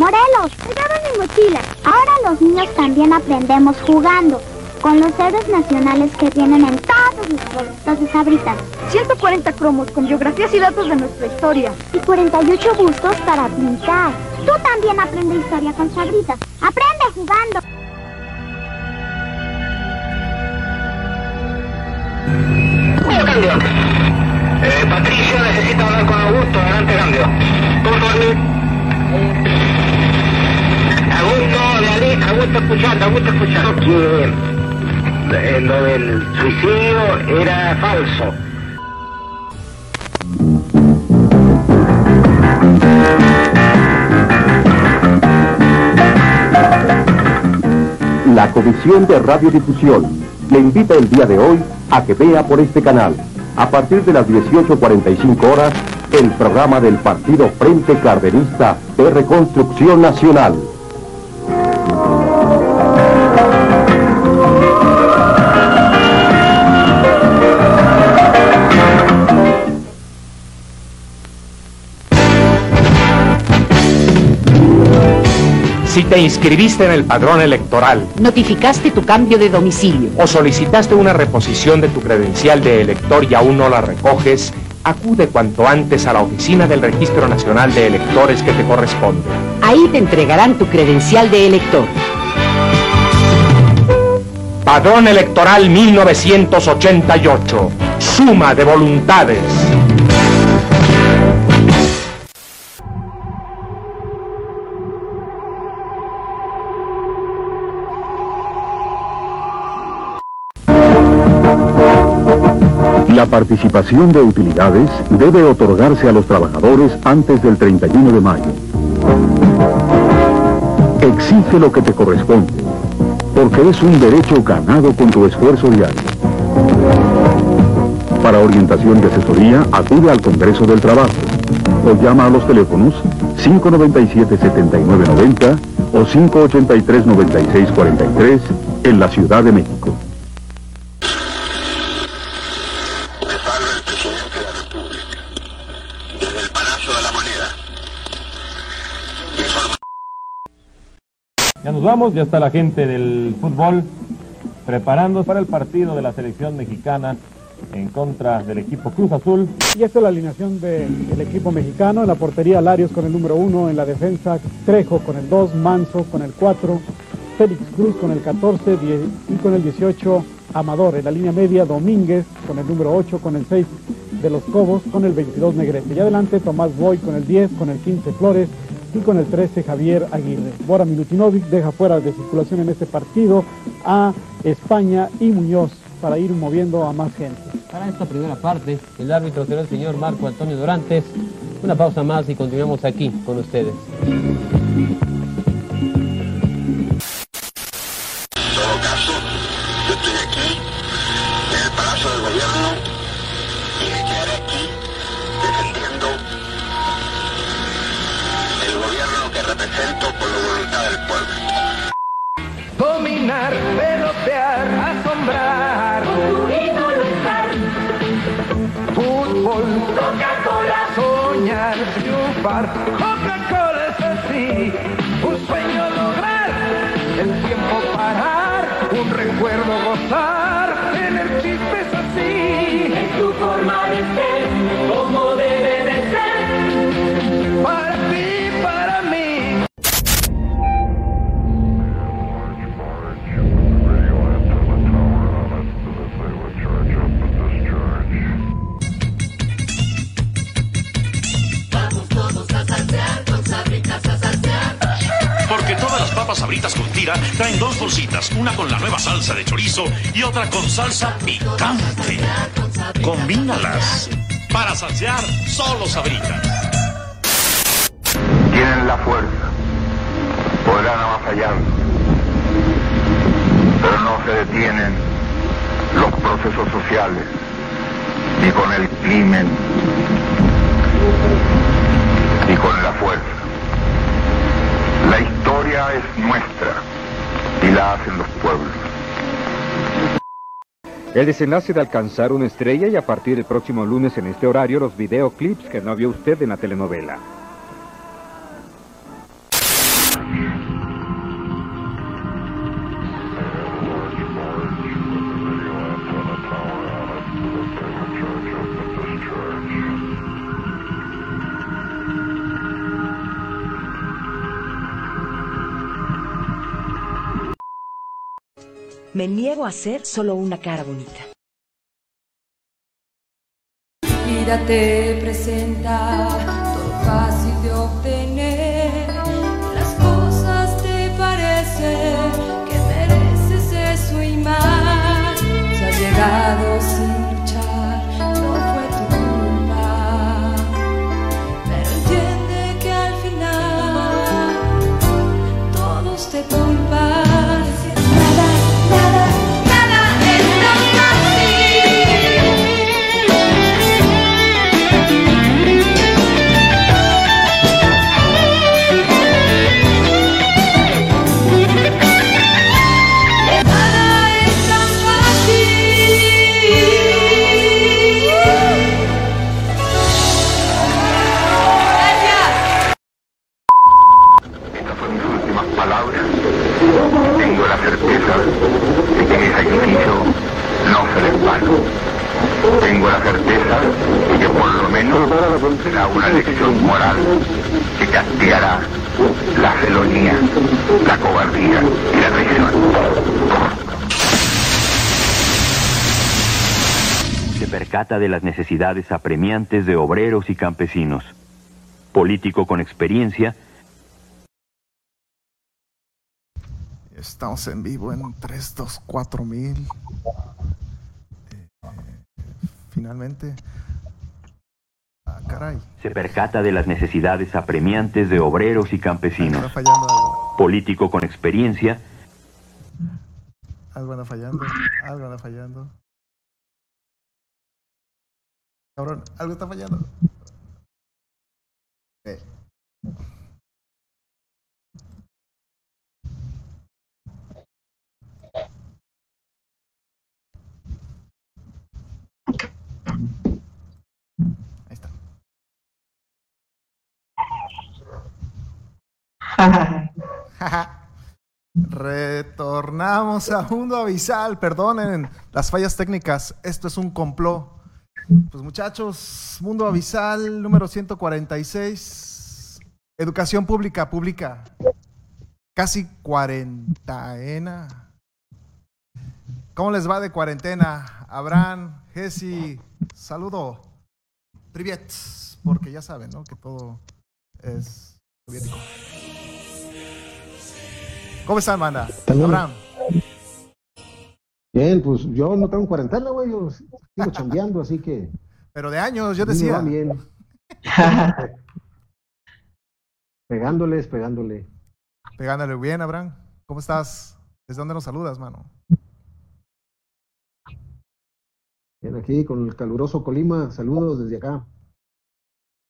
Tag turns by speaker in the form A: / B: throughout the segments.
A: Morelos, lleva mi mochila. Ahora los niños también aprendemos jugando. Con los héroes nacionales que vienen en todos los productos de Sabritas.
B: 140 cromos con biografías y datos de nuestra historia.
A: Y 48 bustos para pintar. Tú también aprende historia con Sabritas. Aprende jugando.
C: cambio. Eh, Patricio necesita hablar con Augusto. Adelante, cambio. Por favor. Augusto, David, Augusto escuchando, Augusto escuchando. Que eh, lo del suicidio era falso.
D: La Comisión de Radiodifusión le invita el día de hoy a que vea por este canal, a partir de las 18.45 horas, el programa del Partido Frente Cardenista de Reconstrucción Nacional.
E: Si te inscribiste en el padrón electoral
F: Notificaste tu cambio de domicilio.
E: o solicitaste una reposición de tu credencial de elector y aún no la recoges, acude cuanto antes a la oficina del Registro Nacional de Electores que te corresponde.
F: Ahí te entregarán tu credencial de elector.
E: Padrón Electoral 1988. Suma de voluntades.
D: La participación de utilidades debe otorgarse a los trabajadores antes del 31 de mayo. Exige lo que te corresponde, porque es un derecho ganado con tu esfuerzo diario. Para orientación y asesoría, acude al Congreso del Trabajo o llama a los teléfonos 597-7990 o 583-9643 en la Ciudad de México.
C: Les habla el presidente de la República. Desde el Palacio de la Moneda. Informa-
G: Ya nos vamos, ya está la gente del fútbol preparándose para el partido de la selección mexicana en contra del equipo Cruz Azul.
H: Y esta es la alineación del equipo mexicano. En la portería Larios con el número 1, en la defensa Trejo con el 2, Manso con el 4, Félix Cruz con el 14 die- y con el 18 Amador. En la línea media Domínguez con el número 8, con el 6 de los Cobos, con el 22 Negrete. Y adelante Tomás Boy con el 10, con el 15 Flores y con el 13 Javier Aguirre. Bora Milutinovic deja fuera de circulación en este partido a España y Muñoz para ir moviendo a más gente.
I: Para esta primera parte, el árbitro será el señor Marco Antonio Dorantes. Una pausa más y continuamos aquí con ustedes.
J: ar. Papas sabritas con tira traen dos bolsitas, una con la nueva salsa de chorizo y otra con salsa picante. Combínalas para salsear solo sabritas.
C: Tienen la fuerza, podrán avasallar, pero no se detienen los procesos sociales, ni con el crimen, ni con la fuerza. La historia es nuestra y la hacen los pueblos.
K: El desenlace de alcanzar una estrella y a partir del próximo lunes en este horario los videoclips que no vio usted en la telenovela.
L: Ser solo una cara bonita.
M: vida te presenta todo fácil de obtener.
N: Será una lección moral que castigará la felonía, la cobardía y la traición.
O: Se percata de las necesidades apremiantes de obreros y campesinos. Político con experiencia,
P: Estamos en vivo en 3, 2, 4 mil. Eh, finalmente. Ah, caray.
O: se percata de las necesidades apremiantes de obreros y campesinos.
P: Está fallando algo.
O: Político con experiencia,
P: Algo anda fallando. Algo anda fallando. Cabrón, algo está fallando. Eh. Retornamos a Mundo Avisal. Perdonen las fallas técnicas. Esto es un complot. Pues muchachos, Mundo Avisal número 146. Educación pública, pública. Casi cuarentaena. ¿Cómo les va de cuarentena? Abraham, Jesse, saludo. Privet, porque ya saben, ¿no? Que todo es soviético. ¿Cómo están, manda? Abraham.
Q: Bien, pues yo no tengo cuarentena, güey. Yo sigo chambeando, así que.
P: Pero de años, yo decía.
Q: bien. Pegándoles, pegándole.
P: Pegándole bien, Abraham. ¿Cómo estás? ¿Desde dónde nos saludas, mano?
Q: Bien, aquí con el caluroso Colima. Saludos desde acá.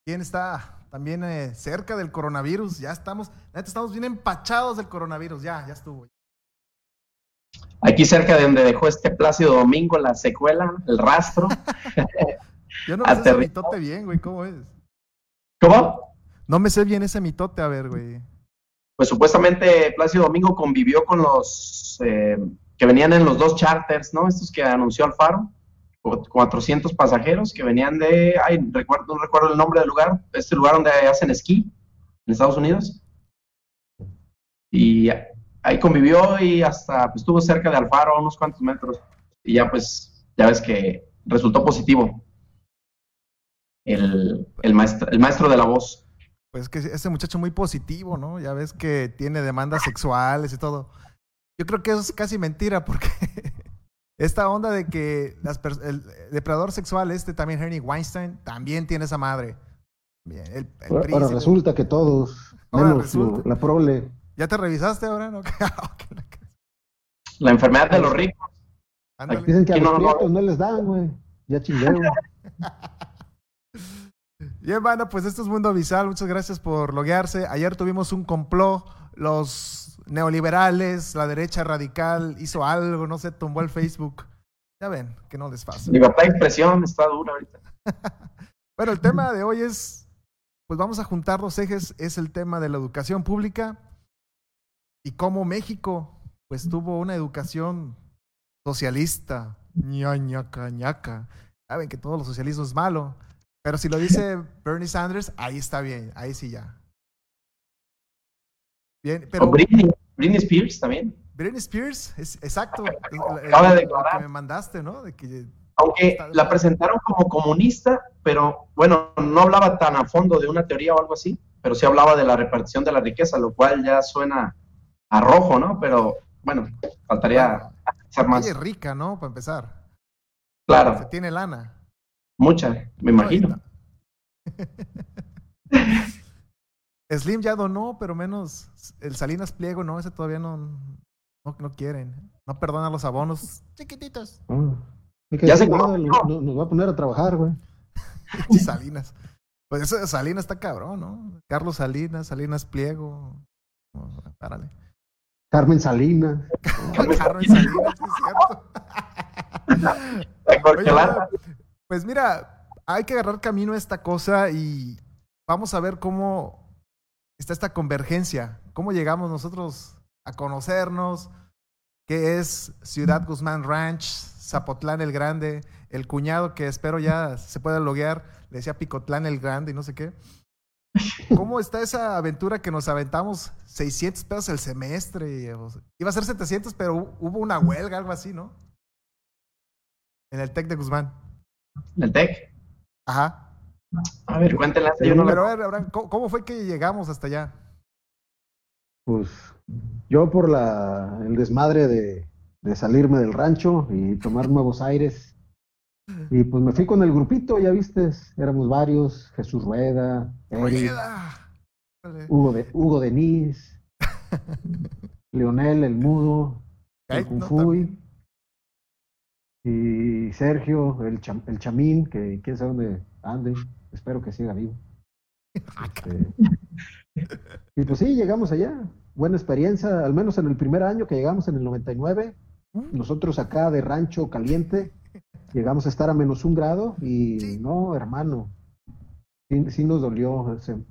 P: ¿Quién está también eh, cerca del coronavirus? Ya estamos, neta, estamos bien empachados del coronavirus. Ya, ya estuvo.
R: Aquí cerca de donde dejó este Plácido Domingo la secuela, el rastro.
P: Yo no me sé ese mitote bien, güey. ¿Cómo es?
R: ¿Cómo?
P: No me sé bien ese mitote, a ver, güey.
R: Pues supuestamente Plácido Domingo convivió con los eh, que venían en los dos charters, ¿no? Estos que anunció Alfaro, 400 pasajeros que venían de, ay, recuerdo, no recuerdo el nombre del lugar, este lugar donde hacen esquí en Estados Unidos. Y ahí convivió y hasta pues, estuvo cerca de Alfaro, unos cuantos metros. Y ya pues, ya ves que resultó positivo el, el, maestro, el maestro de la voz.
P: Pues que ese muchacho muy positivo, ¿no? Ya ves que tiene demandas sexuales y todo. Yo creo que eso es casi mentira porque esta onda de que las el depredador sexual este también Henry Weinstein también tiene esa madre. Bien, el, el
Q: Ahora, resulta que todos,
P: Ahora
Q: menos lo- la prole.
P: ¿Ya te revisaste ahora? No?
R: La enfermedad de los ricos.
P: Ándale.
Q: Dicen que a
R: Aquí
Q: los
R: no, no,
Q: les dan, güey. Ya chingueo.
P: Bien, bueno, pues esto es Mundo Visual. Muchas gracias por loguearse. Ayer tuvimos un complot. Los neoliberales, la derecha radical hizo algo, no sé, tumbó el Facebook. Ya ven, que no les pasa.
R: Libertad de expresión está dura ahorita.
P: Bueno, el tema de hoy es, pues vamos a juntar los ejes, es el tema de la educación pública y cómo México, pues tuvo una educación socialista, ñañaca, ñaca. Saben que todo lo socialismo es malo, pero si lo dice Bernie Sanders, ahí está bien, ahí sí ya. Bien, pero
R: O Britney, Britney Spears también.
P: Britney Spears, es, exacto.
R: Acaba de declarar.
P: que me mandaste, ¿no? De que
R: Aunque la presentaron como comunista, pero bueno, no hablaba tan a fondo de una teoría o algo así, pero sí hablaba de la repartición de la riqueza, lo cual ya suena a rojo, ¿no? Pero bueno, faltaría hacer más.
P: es rica, ¿no? Para empezar.
R: Claro,
P: Se tiene lana.
R: mucha, me imagino.
P: Slim ya donó, pero menos el Salinas Pliego, no, ese todavía no, no, no quieren. No perdona los abonos chiquititos.
Q: Que
P: Ya se
Q: decir nada,
P: conoció.
Q: no- no- nos va a poner a trabajar, güey.
P: Salinas. Pues eso de Salinas está cabrón, ¿no? Carlos Salinas, Salinas Pliego. Párale.
Q: Carmen Salinas.
P: Carmen Salinas, sí es cierto. Oye, ahora, pues mira, hay que agarrar camino a esta cosa y vamos a ver cómo está esta convergencia, cómo llegamos nosotros a conocernos, qué es Ciudad Guzmán Ranch, Zapotlán el Grande, el cuñado que espero ya se pueda loguear, le decía Picotlán el Grande y no sé qué. ¿Cómo está esa aventura que nos aventamos 600 pesos el semestre? O sea, Iba a ser 700, pero hu- hubo una huelga, algo así, ¿no? En el TEC de Guzmán.
R: ¿El TEC?
P: Ajá.
R: A ver, cuéntenle. yo no la-
P: Pero a ver, Abraham, ¿cómo, cómo fue que llegamos hasta allá?
Q: Pues yo por la, el desmadre de, de salirme del rancho y tomar nuevos aires. Y pues me fui con el grupito, ya viste, éramos varios, Jesús Rueda, Eric, Hugo, de, Hugo Denis, Leonel el Mudo, el Kung
P: no,
Q: Fuy, y Sergio, el, cham- el Chamín, que quién sabe dónde ande, espero que siga vivo. Este, y pues sí, llegamos allá, buena experiencia, al menos en el primer año que llegamos en el 99, nosotros acá de Rancho Caliente, llegamos a estar a menos un grado y no, hermano, sí, sí nos dolió ese-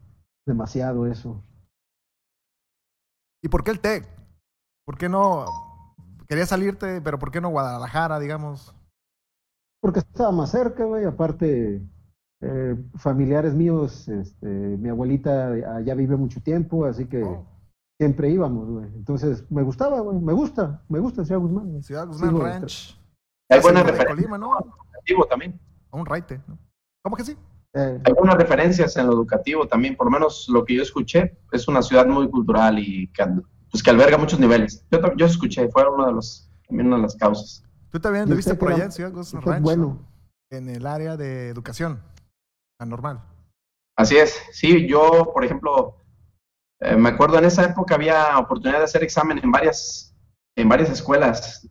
Q: demasiado eso.
P: ¿Y por qué el TEC? ¿Por qué no? Quería salirte, pero ¿por qué no Guadalajara, digamos?
Q: Porque estaba más cerca, güey, aparte eh, familiares míos, este, mi abuelita allá vive mucho tiempo, así que siempre íbamos, güey. Entonces me gustaba, güey, me gusta, me gusta Ciudad Guzmán.
P: Ciudad Guzmán
Q: Sigo-
P: Ranch.
R: Hay.
P: Colima, ¿no?
R: Educativo también.
P: A un raite, ¿no? ¿Cómo que sí?
Q: Eh,
R: Hay buenas referencias en lo educativo también, por lo menos lo que yo escuché, es una ciudad muy cultural y que, pues, que alberga muchos niveles. Yo escuché, fue una de, los, también una de las causas.
P: Tú también
Q: Yo
P: lo viste
Q: sé que
P: por allá en Ciudad Ranch,
Q: bueno.
P: ¿no? En el área de educación. Anormal.
R: Así es, sí, yo, por ejemplo, eh, me acuerdo en esa época había oportunidad de hacer examen en varias, en varias escuelas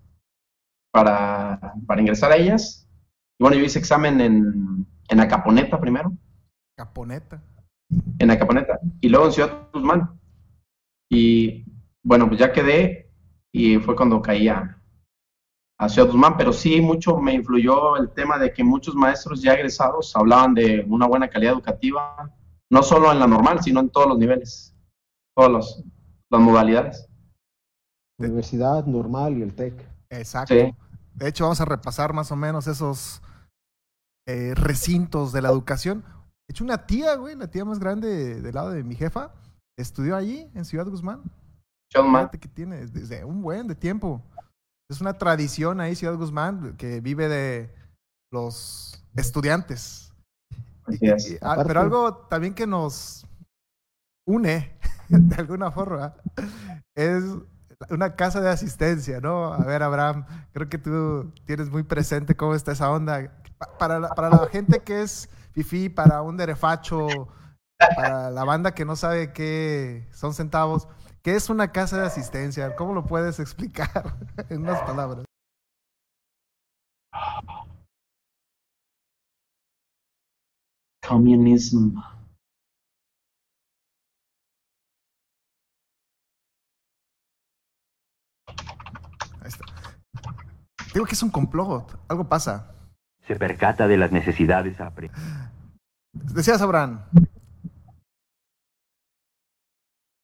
R: para, para ingresar a ellas. Y bueno, yo hice examen en, en Acaponeta primero,
P: Caponeta.
R: en Acaponeta, y luego en Ciudad Guzmán. Y bueno, pues ya quedé y fue cuando caí Ciudad Guzmán, pero sí mucho me influyó el tema de que muchos maestros ya egresados hablaban de una buena calidad educativa, no solo en la normal, sino en todos los niveles, todas los- las modalidades.
Q: Universidad normal y el TEC.
P: Exacto.
R: Sí.
P: De hecho, vamos a repasar más o menos esos eh, recintos de la educación. De hecho, una tía, güey, la tía más grande del lado de mi jefa, estudió allí, en Ciudad Guzmán.
R: Ciudad Guzmán.
P: Fíjate que tiene desde un buen de tiempo. Es una tradición ahí, Ciudad Guzmán, que vive de los estudiantes.
R: Así es.
P: Y- ah,
Q: Aparte-
P: pero algo también que nos une, de alguna forma, es una casa de asistencia, ¿no? A ver, Abraham, creo que tú tienes muy presente cómo está esa onda. Pa- Para la, para la gente que es fifí, para un derefacho, para la banda que no sabe qué son centavos, ¿qué es una casa de asistencia? ¿Cómo lo puedes explicar en unas palabras?
R: Communism.
P: Ahí está. Digo que es un complot, algo pasa.
O: Se percata de las necesidades.
P: Decías, Abraham.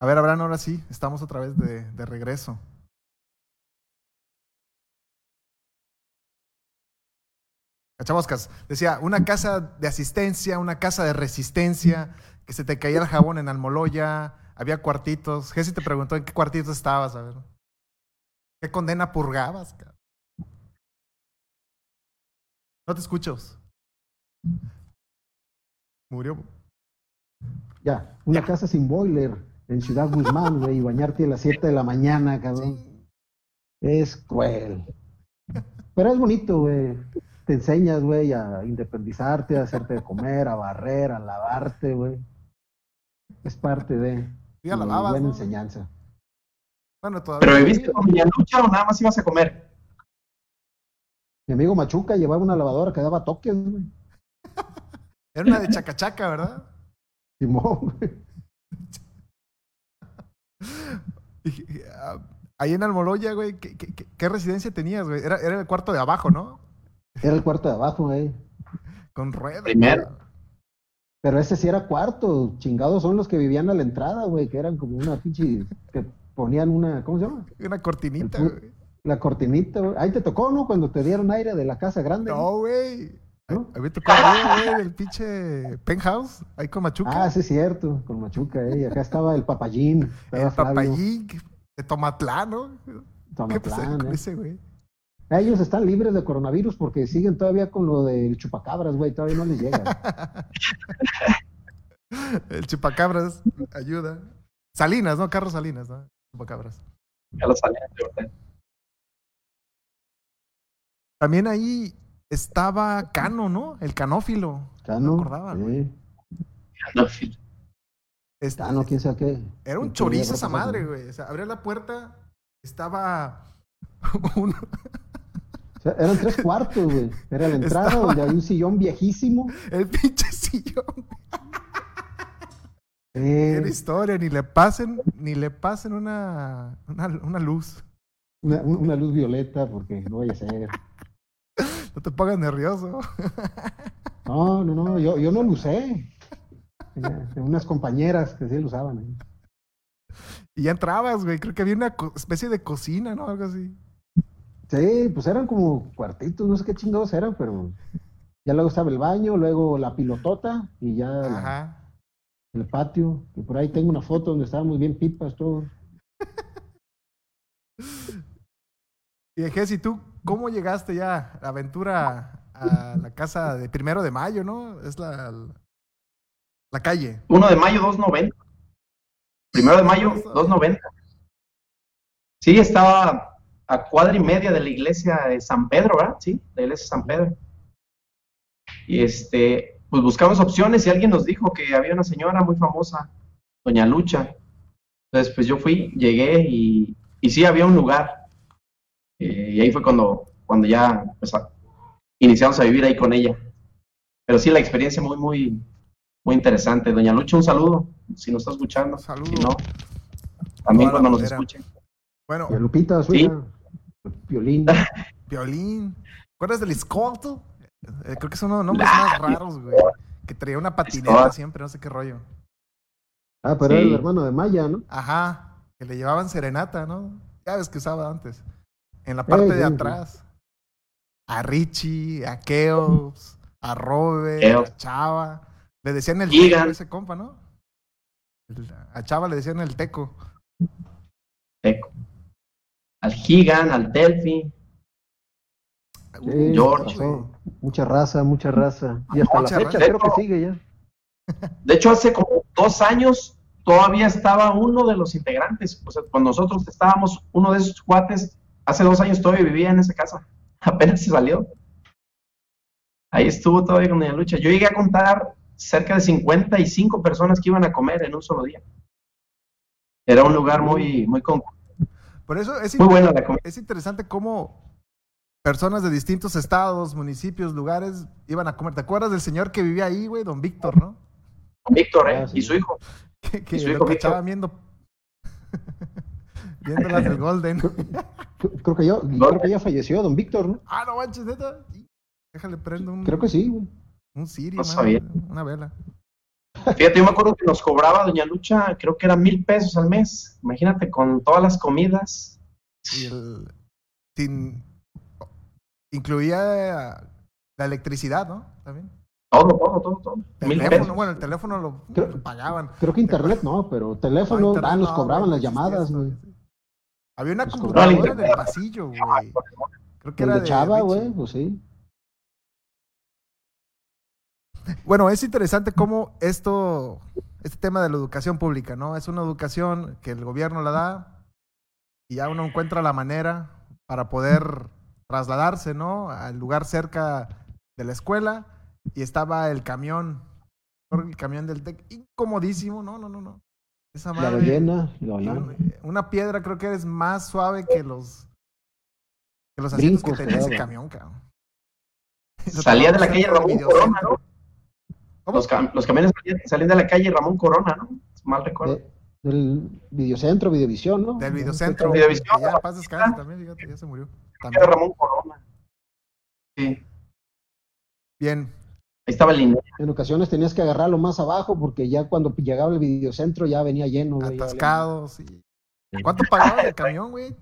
P: A ver, Abraham, ahora sí, estamos otra vez de, de regreso. Cachaboscas, decía, una casa de asistencia, una casa de resistencia, que se te caía el jabón en Almoloya, había cuartitos. Jessy te preguntó en qué cuartitos estabas, a ver. ¿Qué condena purgabas? cabrón? No te escucho. Murió.
Q: Ya, una casa sin boiler en Ciudad Guzmán, güey, y bañarte a las 7 de la mañana, cabrón. Es cruel. Pero es bonito, güey. Te enseñas, güey, a independizarte, a hacerte de comer, a barrer, a lavarte, güey. Es parte de
P: lavabas,
Q: buena
P: ¿no?
Q: enseñanza.
P: Bueno, todavía.
R: ¿Pero viviste con Doña Lucha o nada más ibas a comer?
Q: Mi amigo Machuca llevaba una lavadora que daba toques, güey.
P: Era una de chacachaca, ¿verdad?
Q: Simón, güey.
P: Ah, Ahí en Almoloya, güey, ¿qué, qué- residencia tenías, güey? Era, era el cuarto de abajo, ¿no?
Q: Era el cuarto de abajo, güey.
P: Con ruedas.
R: Primero.
Q: Pero ese sí era cuarto. Chingados son los que vivían a la entrada, güey, que eran como una pinche. que ponían una. ¿Cómo se llama?
P: Una cortinita,
Q: El
P: güey.
Q: La cortinita, güey. Ahí te tocó, ¿no? Cuando te dieron aire de la casa grande.
P: No, güey.
Q: ¿No?
P: A mí me tocó arriba, güey, del pinche penthouse, ahí con Machuca.
Q: Ah, sí, es cierto, con Machuca, eh. Y acá estaba el papayín. estaba
P: el
Q: Flavio,
P: papayín de Tomatlán, ¿no? ¿Qué
Q: Tomatlán,
P: con
Q: eh.
P: ese, güey?
Q: Ellos están libres de coronavirus porque siguen todavía con lo del chupacabras, güey. Todavía no les llega.
P: El chupacabras ayuda. Salinas, ¿no? Carlos Salinas, ¿no? Chupacabras.
R: Ya lo salía de verdad.
P: También ahí estaba Cano, ¿no? El canófilo.
Q: Cano.
P: No me acordaba, güey.
Q: sí.
P: Este,
Q: Cano, quién sabe qué.
P: Era un
Q: ¿Qué
P: chorizo esa madre, güey. O sea, abría la puerta, estaba un,
Q: O sea, eran tres cuartos, güey. Era la entrada
P: Estaba-
Q: donde había un sillón viejísimo.
P: el pinche sillón.
Q: Eh,
P: Era historia, ni le pasen, ni le pasen una, una, una luz.
Q: una, una luz violeta, porque no vaya a ser.
P: No te pongas nervioso.
Q: No, no, no, yo, yo no lo usé. Tenía unas compañeras que sí lo usaban. ¿eh?
P: Y ya entrabas, güey. Creo que había una especie de cocina, ¿no? Algo así.
Q: Sí, pues eran como cuartitos, no sé qué chingados eran, pero ya luego estaba el baño, luego la pilotota y ya la- el patio. Y por ahí tengo una foto donde estábamos bien pipas todos.
P: Y Jessy, ¿tú cómo llegaste ya la aventura a la casa de primero de mayo, no? Es la, la calle.
R: 1 de mayo, 2.90. Primero de mayo, 2.90. Sí, estaba a cuadra y media de la iglesia de San Pedro, ¿verdad? Sí, la iglesia de San Pedro. Y este, pues buscamos opciones y alguien nos dijo que había una señora muy famosa, Doña Lucha. Entonces, pues yo fui, llegué y, y sí había un lugar. Eh, y ahí fue cuando, cuando ya pues, a- iniciamos a vivir ahí con ella. Pero sí, la experiencia muy, muy, muy interesante. Doña Lucha, un saludo, si nos está escuchando.
P: Saludo.
R: Si no, también cuando nos escuchen.
P: Bueno,
Q: Y a Lupita, su
R: Sí.
Q: violín.
P: violín. ¿Recuerdas del escolto? Eh, creo que es uno de los nombres más raros, güey. Que traía una patineta siempre, no sé qué rollo.
Q: Ah, pero era el hermano de Maya, ¿no?
P: Ajá. Que le llevaban serenata, ¿no? Ya ves que usaba antes. En la parte
Q: Eh,
P: de
Q: sí, sí.
P: atrás. A Richie, a Keops, a Robert, a Chava. Le decían el
R: Gigan.
P: teco a ese compa, ¿no? A Chava le decían el teco.
R: Teco. Al Gigan, al Delphi.
Q: Sí,
R: George.
Q: Mucha raza, mucha raza. Y hasta
P: Mucha
Q: la fecha
R: raza.
Q: creo que sigue ya.
R: De hecho, hace como dos años todavía estaba uno de los integrantes. O sea, cuando nosotros estábamos, uno de esos cuates, hace dos años todavía vivía en esa casa. Apenas se salió. Ahí estuvo todavía con Doña Lucha. Yo llegué a contar cerca de 55 personas que iban a comer en un solo día. Era un lugar muy, muy con-
P: Por eso es,
R: muy buena la comida.
P: es interesante cómo personas de distintos estados, municipios, lugares iban a comer. ¿Te acuerdas del señor que vivía ahí, güey? Don Víctor, ¿no?
R: Víctor, ¿eh?
Q: Ah, sí.
R: Y su hijo.
P: Que, que
R: Y su
P: lo
R: hijo
P: cachaban
R: Víctor.
P: viendo. viendo las del Golden.
Q: Creo que yo, creo que ya falleció don Víctor, ¿no?
P: ah, no manches, neta. Déjale prendo un,
Q: Creo que sí, güey.
P: un Siri,
R: No sabía.
P: una vela.
R: Fíjate, yo me acuerdo que nos cobraba Doña Lucha, creo que eran mil pesos al mes. Imagínate, con todas las comidas.
P: Y el. Sin. Incluía la electricidad, ¿no? También.
R: Todo, todo, todo, todo. Mil
P: Teléfono,
R: pesos.
P: bueno, el teléfono lo,
Q: Creo-
P: lo pagaban.
Q: Creo que internet no, pero teléfono,
P: internet
Q: ah, nos
P: no,
Q: cobraban las
P: no
Q: llamadas, güey.
P: Había una
Q: Pues
P: computadora en el pasillo, güey. Creo que era
Q: de Chava, güey, pues sí.
P: Bueno, es interesante cómo esto, este tema de la educación pública, ¿no? Es una educación que el gobierno la da y ya uno encuentra la manera para poder trasladarse, ¿no? Al lugar cerca de la escuela y estaba el camión, el camión del TEC, incomodísimo, no, no, no, no. Esa
Q: La
P: madre,
Q: ballena, la ballena.
P: un- una piedra creo que es más suave que los que los asientos
Q: Brincos
P: que tenía ese camión, cabrón.
R: Salía de la calle Ramón. Corona, ¿no? Los, cam- los camiones salían, de la calle Ramón Corona, ¿no? Mal recuerdo.
Q: De- del videocentro, Videovisión, ¿no?
P: Del videocentro.
R: Videovisión,
P: ya paz descanse también, fíjate, ya se murió. También.
R: Era Ramón Corona. Sí.
P: Bien.
R: Ahí estaba el línea.
Q: En ocasiones tenías que agarrarlo más abajo porque ya cuando llegaba el videocentro ya venía lleno. güey, ya valía.
P: Atascado, sí. ¿Cuánto pagaba el camión, güey?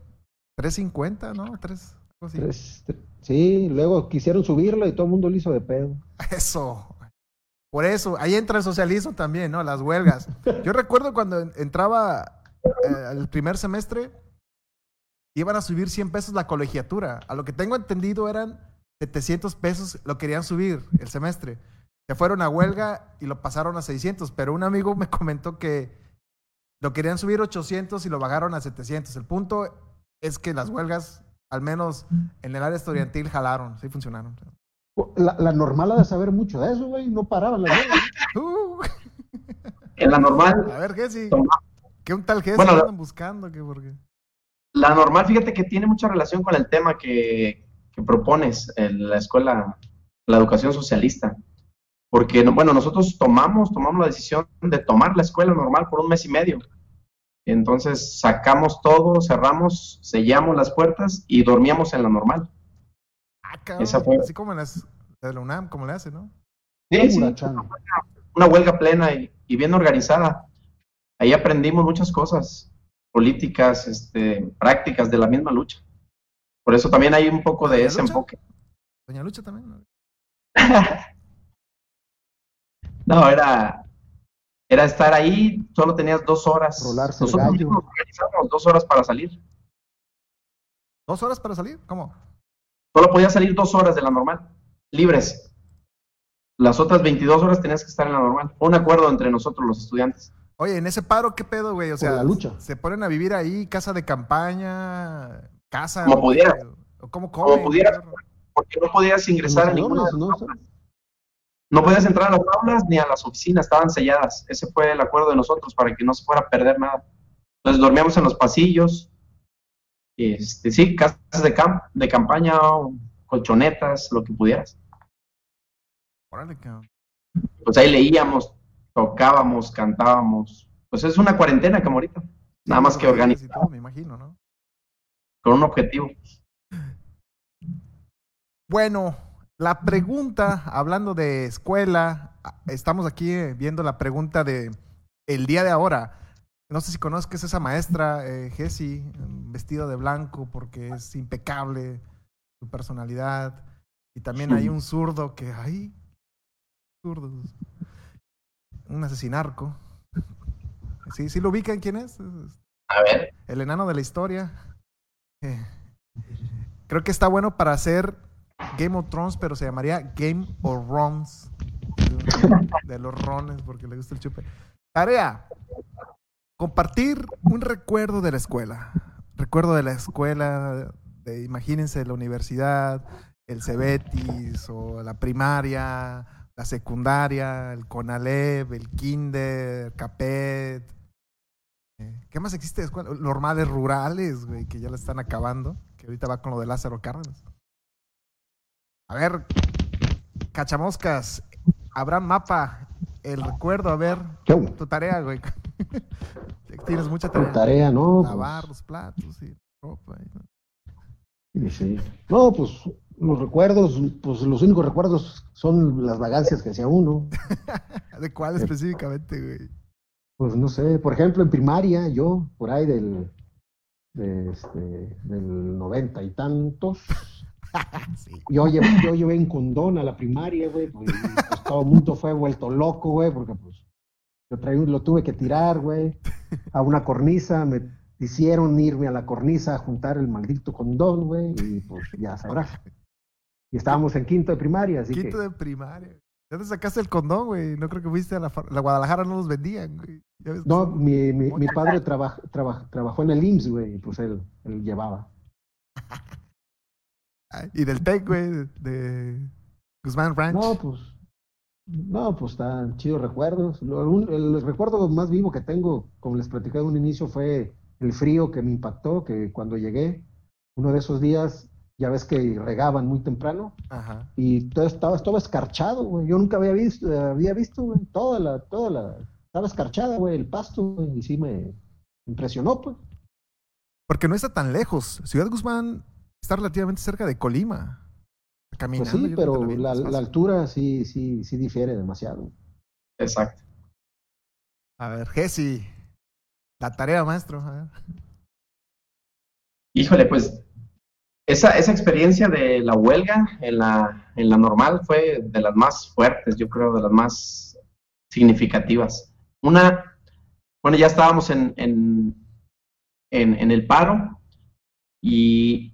P: 3.50, ¿no? 3. algo así.
Q: Tres- tre- sí, luego quisieron subirlo y todo el mundo lo hizo de pedo.
P: Eso. Por eso, ahí entra el socialismo también, ¿no? Las huelgas. Yo recuerdo cuando en- entraba eh, el primer semestre, iban a subir 100 pesos la colegiatura. A lo que tengo entendido eran 700 pesos, lo querían subir el semestre. Se fueron a huelga y lo pasaron a 600, pero un amigo me comentó que lo querían subir 800 y lo bajaron a 700. El punto es que las huelgas, al menos en el área estudiantil, jalaron, sí funcionaron.
Q: La, la normal ha de saber mucho de eso, güey. No paraban las huelgas.
P: Uh.
R: En la normal,
P: A ver.
R: Toma.
P: ¿Qué un tal Jessy
R: Bueno, la-
P: andan buscando? ¿Qué por qué?
R: la normal, fíjate que tiene mucha relación con el tema que, que propones en la escuela, la educación socialista. Porque, no- bueno, nosotros tomamos, tomamos la decisión de tomar la escuela normal por un mes y medio. Entonces sacamos todo, cerramos, sellamos las puertas y dormíamos en la normal.
P: Ah, cabrón,
R: Esa fue-
P: Así como en las de la UNAM, como le hace, ¿no?
R: Sí, una huelga plena y, y bien organizada. Ahí aprendimos muchas cosas, políticas, este, prácticas de la misma lucha. Por eso también hay un poco de
P: ¿De
R: ese
P: lucha?
R: enfoque.
P: Doña Lucha también. ¿no?
R: No, era, era estar ahí, solo tenías dos horas.
Q: Rolarse el
R: Nosotros
Q: gallo.
R: mismos organizamos dos horas para salir.
P: ¿Dos horas para salir? ¿Cómo?
R: Solo podías salir dos horas de la normal, libres. Las otras 22 horas tenías que estar en la normal. Fue un acuerdo entre nosotros los estudiantes.
P: Oye, en ese paro, ¿qué pedo, güey? O sea,
Q: la lucha.
P: se ponen a vivir ahí, casa de campaña, casa.
R: Como
P: o
R: pudiera.
P: ¿O ¿Cómo
R: Como pudieras, porque no podías ingresar a ninguna
Q: ¿no?
R: No podías entrar a las aulas ni a las oficinas, estaban selladas. Ese fue el acuerdo de nosotros para que no se fuera a perder nada. Entonces dormíamos en los pasillos, este, sí, casas de, camp de campaña, colchonetas, lo que pudieras.
P: Órale, cabrón.
R: Pues ahí leíamos, tocábamos, cantábamos. Pues es una cuarentena como ahorita, nada más que organizada,
P: me imagino, ¿no?
R: Con un objetivo.
P: Bueno, la pregunta, hablando de escuela, estamos aquí eh, viendo la pregunta de el día de ahora. No sé si conozcas esa maestra, eh, Jessie, vestida de blanco porque es impecable su personalidad. Y también hay un zurdo que, ay, zurdos. Un asesinarco. Sí, sí lo ubican quién es.
R: A ver,
P: El enano de la historia. Creo que está bueno para hacer Game of Thrones, pero se llamaría Game of Rons. De los rones, porque le gusta el chupe. Tarea. Compartir un recuerdo de la escuela. Recuerdo de la escuela, imagínense la universidad, el Cebetis, o la primaria, la secundaria, el Conalep, el Kinder, Capet. Eh, ¿Qué más existe? Normales rurales, güey, que ya la están acabando. Que ahorita va con lo de Lázaro Cárdenas. A ver, cachamoscas, Abraham Mapa, el recuerdo, a ver,
Q: ¿Qué
P: tu tarea, güey. Tienes mucha tarea.
Q: Tarea, ¿no?
P: Lavar los platos y ropa. y-
Q: Sí, sí. No, pues los recuerdos, pues los únicos recuerdos son las vagancias que hacía uno.
P: ¿De cuál específicamente, güey?
Q: Pues no sé, por ejemplo, en primaria, yo, por ahí del, de este, del noventa y tantos, yo, llevé, yo llevé en condón a la primaria, güey, pues, pues, todo el mundo fue vuelto loco, güey, porque pues yo traí un- lo tuve que tirar, güey, a una cornisa, me hicieron irme a la cornisa a juntar el maldito condón, güey, y pues ya sabrás. Y estábamos en quinto de primaria, así
P: Quinto
Q: que...
P: de primaria. Ya te sacaste el condón, güey. No creo que fuiste a la, la Guadalajara, no los vendían, güey. Ya ves
Q: No, mi, mi, mi padre traba- traba- trabajó en el IMSS, güey, y pues él, él llevaba.
P: Ay, Y del TEC, güey, de, de Guzmán Ranch.
Q: No, pues. No, pues están chidos recuerdos. Lo- un- el recuerdo más vivo que tengo, como les platicé en un inicio, fue el frío que me impactó, que cuando llegué, uno de esos días, ya ves que regaban muy temprano,
P: Ajá.
Q: y todo estaba, estaba escarchado, güey. Yo nunca había visto, había visto, güey, toda la, toda la, estaba escarchada, güey, el pasto, güey, y sí me impresionó, pues.
P: Porque no está tan lejos. Ciudad Guzmán está relativamente cerca de Colima.
Q: Pues
P: Caminando.
Q: sí,
P: creo que
Q: pero la, altura sí, sí, sí difiere demasiado.
R: Exacto.
P: A ver, Jesse. La tarea, maestro. A ver.
R: Híjole, pues esa, esa experiencia de la huelga en la, en la normal fue de las más fuertes, yo creo, de las más significativas. Una, bueno, ya estábamos en, en, en, en el paro y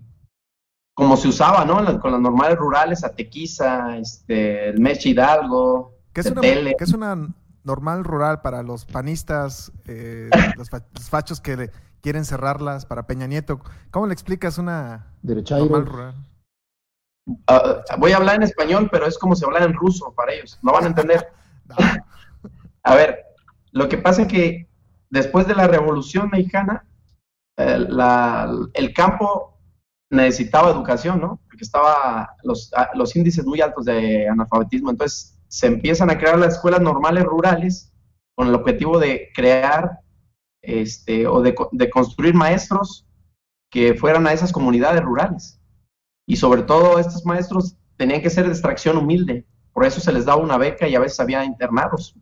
R: como se usaba, ¿no? Con las normales rurales, Atequiza, este, el Meche Hidalgo,
P: ¿Qué es, una, qué es una normal rural para los panistas, eh, los, fa- los fachos que quieren cerrarlas para Peña Nieto? ¿Cómo le explicas una normal rural?
R: Ah, voy a hablar en español, pero es como si hablara en ruso para ellos. No van a entender. A ver, lo que pasa es que después de la Revolución Mexicana, eh, la- el campo necesitaba educación, ¿no? Porque estaba los, ah, los índices muy altos de analfabetismo. Entonces se empiezan a crear las escuelas normales rurales con el objetivo de crear este, o de, co- de construir maestros que fueran a esas comunidades rurales. Y sobre todo estos maestros tenían que ser de extracción humilde, por eso se les daba una beca y a veces había internados.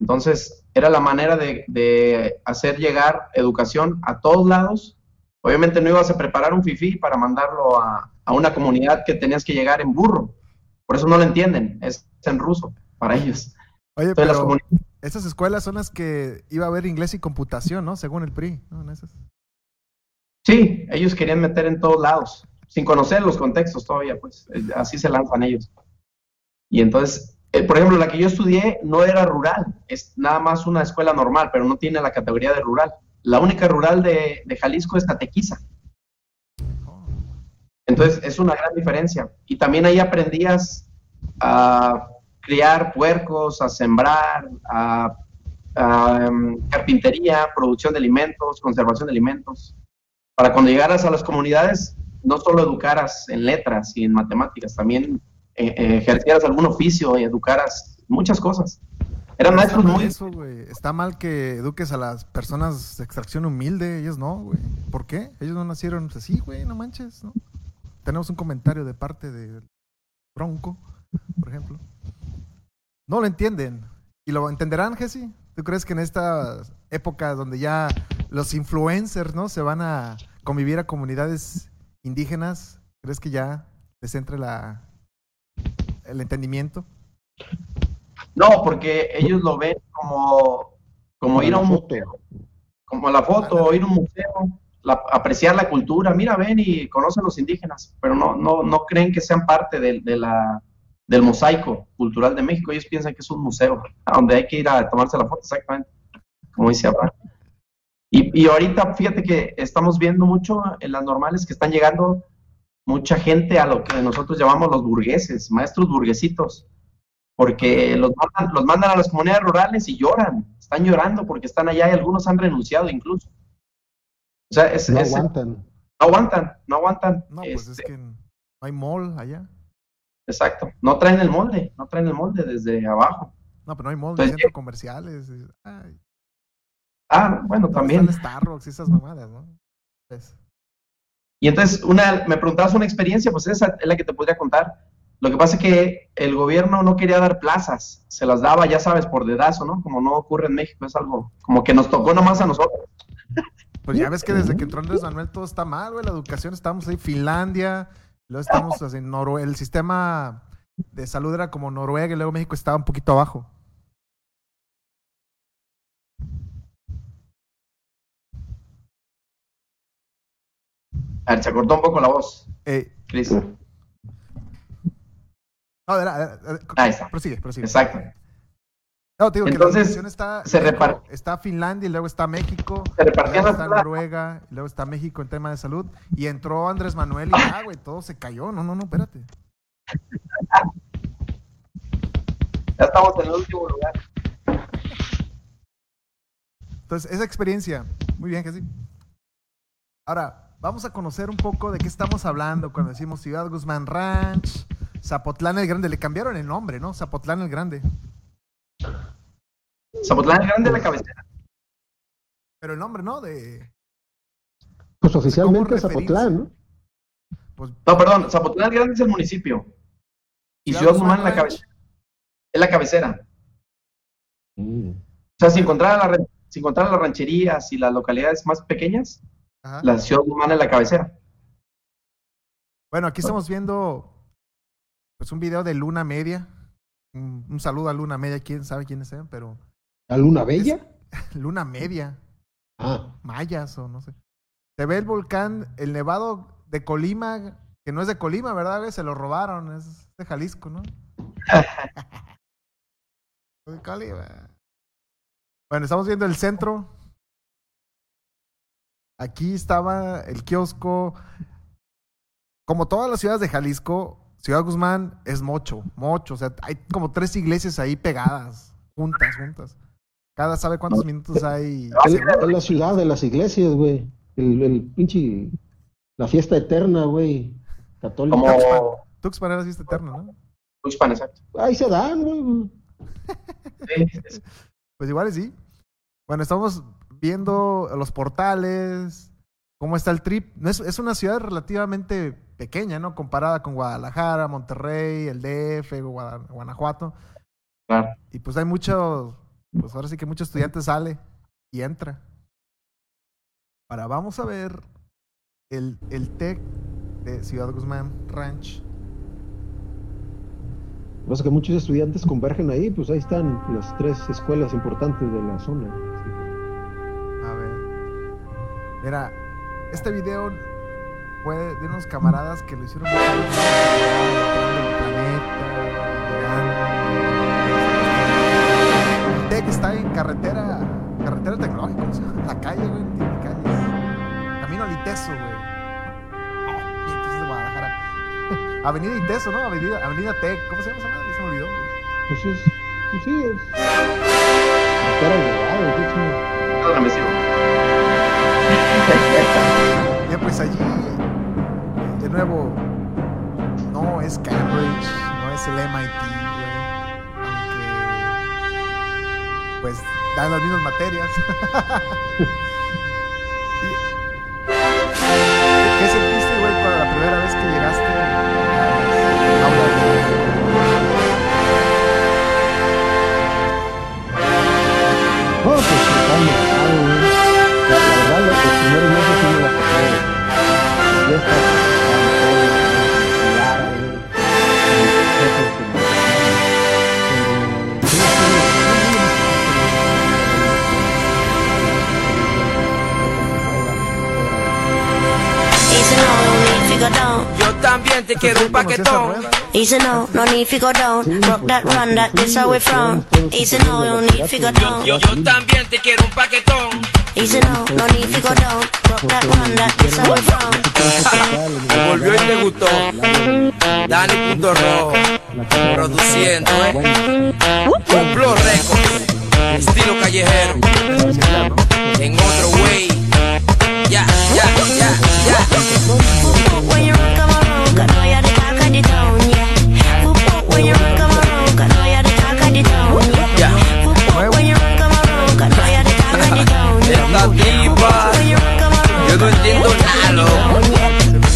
R: Entonces, era la manera de, de hacer llegar educación a todos lados. Obviamente no ibas a preparar un FIFI para mandarlo a, a una comunidad que tenías que llegar en burro. Por eso no lo entienden, es en ruso para ellos.
P: Oye,
R: Entonces, las
P: pero
R: comunidades-
P: esas escuelas son las que iba a haber inglés y computación, ¿no? Según el PRI. ¿no?
R: Sí, ellos querían meter en todos lados, sin conocer los contextos todavía, pues eh, así se lanzan ellos. Y entonces, eh, por ejemplo, la que yo estudié no era rural, es nada más una escuela normal, pero no tiene la categoría de rural. La única rural de, de Jalisco es Tatequiza. Entonces, es una gran diferencia. Y también ahí aprendías a criar puercos, a sembrar, a, a, em, carpintería, producción de alimentos, conservación de alimentos para cuando llegaras a las comunidades, no solo educaras en letras y en matemáticas, también eh, eh, ejercieras algún oficio y educaras muchas cosas. Eran maestros muy...
P: eso, güey. Está mal que eduques a las personas de extracción humilde. Ellos no, güey. ¿Por qué? Ellos no nacieron así, güey. No manches, ¿no? Tenemos un comentario de parte de Bronco, por ejemplo. No lo entienden. ¿Y lo entenderán, Jesse? ¿Tú crees que en esta época donde ya los influencers, ¿no? Se van a convivir a comunidades indígenas, ¿crees que ya les entre la el entendimiento?
R: No, porque ellos lo ven como, como ir a un museo, como la foto, ir a un museo, la- apreciar la cultura. Mira, ven y conocen los indígenas, pero no, no, no creen que sean parte de, la, del mosaico cultural de México. Ellos piensan que es un museo, a donde hay que ir a tomarse la foto, exactamente, como dice Abraham. Y, y ahorita, fíjate que estamos viendo mucho en las normales que están llegando mucha gente a lo que nosotros llamamos los burgueses, maestros burguesitos, porque los mandan, los mandan a las comunidades rurales y lloran, están llorando porque están allá y algunos han renunciado incluso. O sea, es,
Q: No
R: es-
Q: aguantan.
R: no aguantan, no aguantan.
P: No, pues es
R: Este,
P: que no hay mall allá.
R: Exacto, no traen el molde, no traen el molde desde abajo.
P: No, pero no hay mall,
R: Entonces,
P: centros comerciales. y- ay,
R: Ah, bueno,
P: ¿dónde
R: también.
P: están Starbucks y esas mamadas, ¿no? Pues,
R: Y entonces, una, me preguntabas una experiencia, pues esa es la que te podría contar. Lo que pasa es que el gobierno no quería dar plazas, se las daba, ya sabes, por dedazo, ¿no? Como no ocurre en México, es algo como que nos tocó nomás a nosotros.
P: Pues ya ves que desde que entró Andrés Manuel todo está mal, güey. La educación, estamos ahí, Finlandia, Luego estamos así, Norue el sistema de salud era como Noruega y luego México estaba un poquito abajo.
R: A se cortó un poco la voz.
P: Eh,
R: Listo.
P: No,
R: Ahí está.
P: Prosigue, prosigue.
R: Exacto.
P: No, te digo que
R: Entonces,
P: la división está,
R: se
P: México,
R: repar-
P: está Finlandia y luego está México.
R: Se repartían
P: luego está. Noruega, y luego está México en tema de salud. Y entró Andrés Manuel y ya, güey, todo se cayó. No, no, no, espérate.
R: Ya estamos en el último lugar.
P: Entonces, esa experiencia, muy bien que sí. Ahora, vamos a conocer un poco de qué estamos hablando cuando decimos Ciudad Guzmán Ranch, Zapotlán el Grande. Le cambiaron el nombre, ¿no? Zapotlán el Grande.
R: Zapotlán el Grande es la cabecera.
P: Pero el nombre, ¿no? De.
Q: Pues oficialmente
P: ¿Cómo
Q: Zapotlán, ¿no?
R: No, perdón, Zapotlán el Grande es el municipio. Y
P: Ciudad
R: Ciudad
P: Guzmán
R: es la cabecera. Es la cabecera.
Q: Mm.
R: O sea, si encontrara, la, ran- si encontrara las rancherías y las localidades más pequeñas,
P: Ajá.
R: la Ciudad Guzmán es la cabecera.
P: Bueno, aquí estamos viendo pues un video de Luna Media. Un, un saludo a Luna Media, quién sabe quiénes sean, pero
Q: ¿La Luna Bella?
P: Luna Media,
Q: Ah,
P: mayas o no sé. Se ve el volcán, el nevado de Colima, que no es de Colima, ¿verdad? Se lo robaron, es de Jalisco, ¿no? De Colima. Bueno, estamos viendo el centro. Aquí estaba el kiosco. Como todas las ciudades de Jalisco, Ciudad Guzmán es mocho, mocho. O sea, hay como tres iglesias ahí pegadas, juntas, juntas. Cada sabe cuántos minutos hay.
Q: es, la ciudad de las iglesias, güey. El, el pinche. La fiesta eterna, güey. Católica.
R: Como
P: Tuxpan era fiesta eterna, ¿no?
R: Tuxpan, exacto.
Q: Ahí se dan, güey.
P: Pues igual sí. Bueno, estamos viendo los portales, cómo está el trip. Es, es una ciudad relativamente pequeña, ¿no? Comparada con Guadalajara, Monterrey, el DF, Guanajuato.
R: Claro.
P: Y pues hay muchos, pues ahora sí que muchos estudiantes sale y entra. Ahora vamos a ver el, el TEC de Ciudad Guzmán Ranch.
Q: Lo que pasa es que muchos estudiantes convergen ahí, pues ahí están las tres escuelas importantes de la zona.
P: A ver. Mira, este video fue de unos camaradas que lo hicieron muy bien, del planeta. El TEC está en carretera, carretera tecnológica, o sea, la calle, güey, tiene calles. Camino al Iteso, güey. Oh, y entonces de Guadalajara. Avenida Iteso, ¿no? Avenida, Avenida TEC, ¿cómo se llama esa madre? Se me olvidó. güey.
Q: Pues es, pues sí, es. Carretera de Nevada,
P: Ya pues allí, de nuevo, no es Cambridge, no es el MIT, güey. Aunque, pues, dan las mismas materias.
S: Yo también te quiero un paquetón.
T: Easy no, no need to go down. Rock that run, that is how we from. Easy no, no need to go down.
S: Yo, yo también te quiero un paquetón.
T: Easy no, no need to go down. Rock that run, that is how we from.
S: Te volvió y te gustó. Dani Punto Rojo. Produciendo, eh. Cumplo récord. Estilo callejero. En otro way. Ya, ya, ya, ya.
T: You're the talk of the town, yeah. Whoop, whoop, When you run, come around, I know you're the talk of the town, yeah. Whoop, whoop, When you run, come around, I know you're the talk of the town, yeah.
S: Esta tipa. Yo no entiendo nada, loco.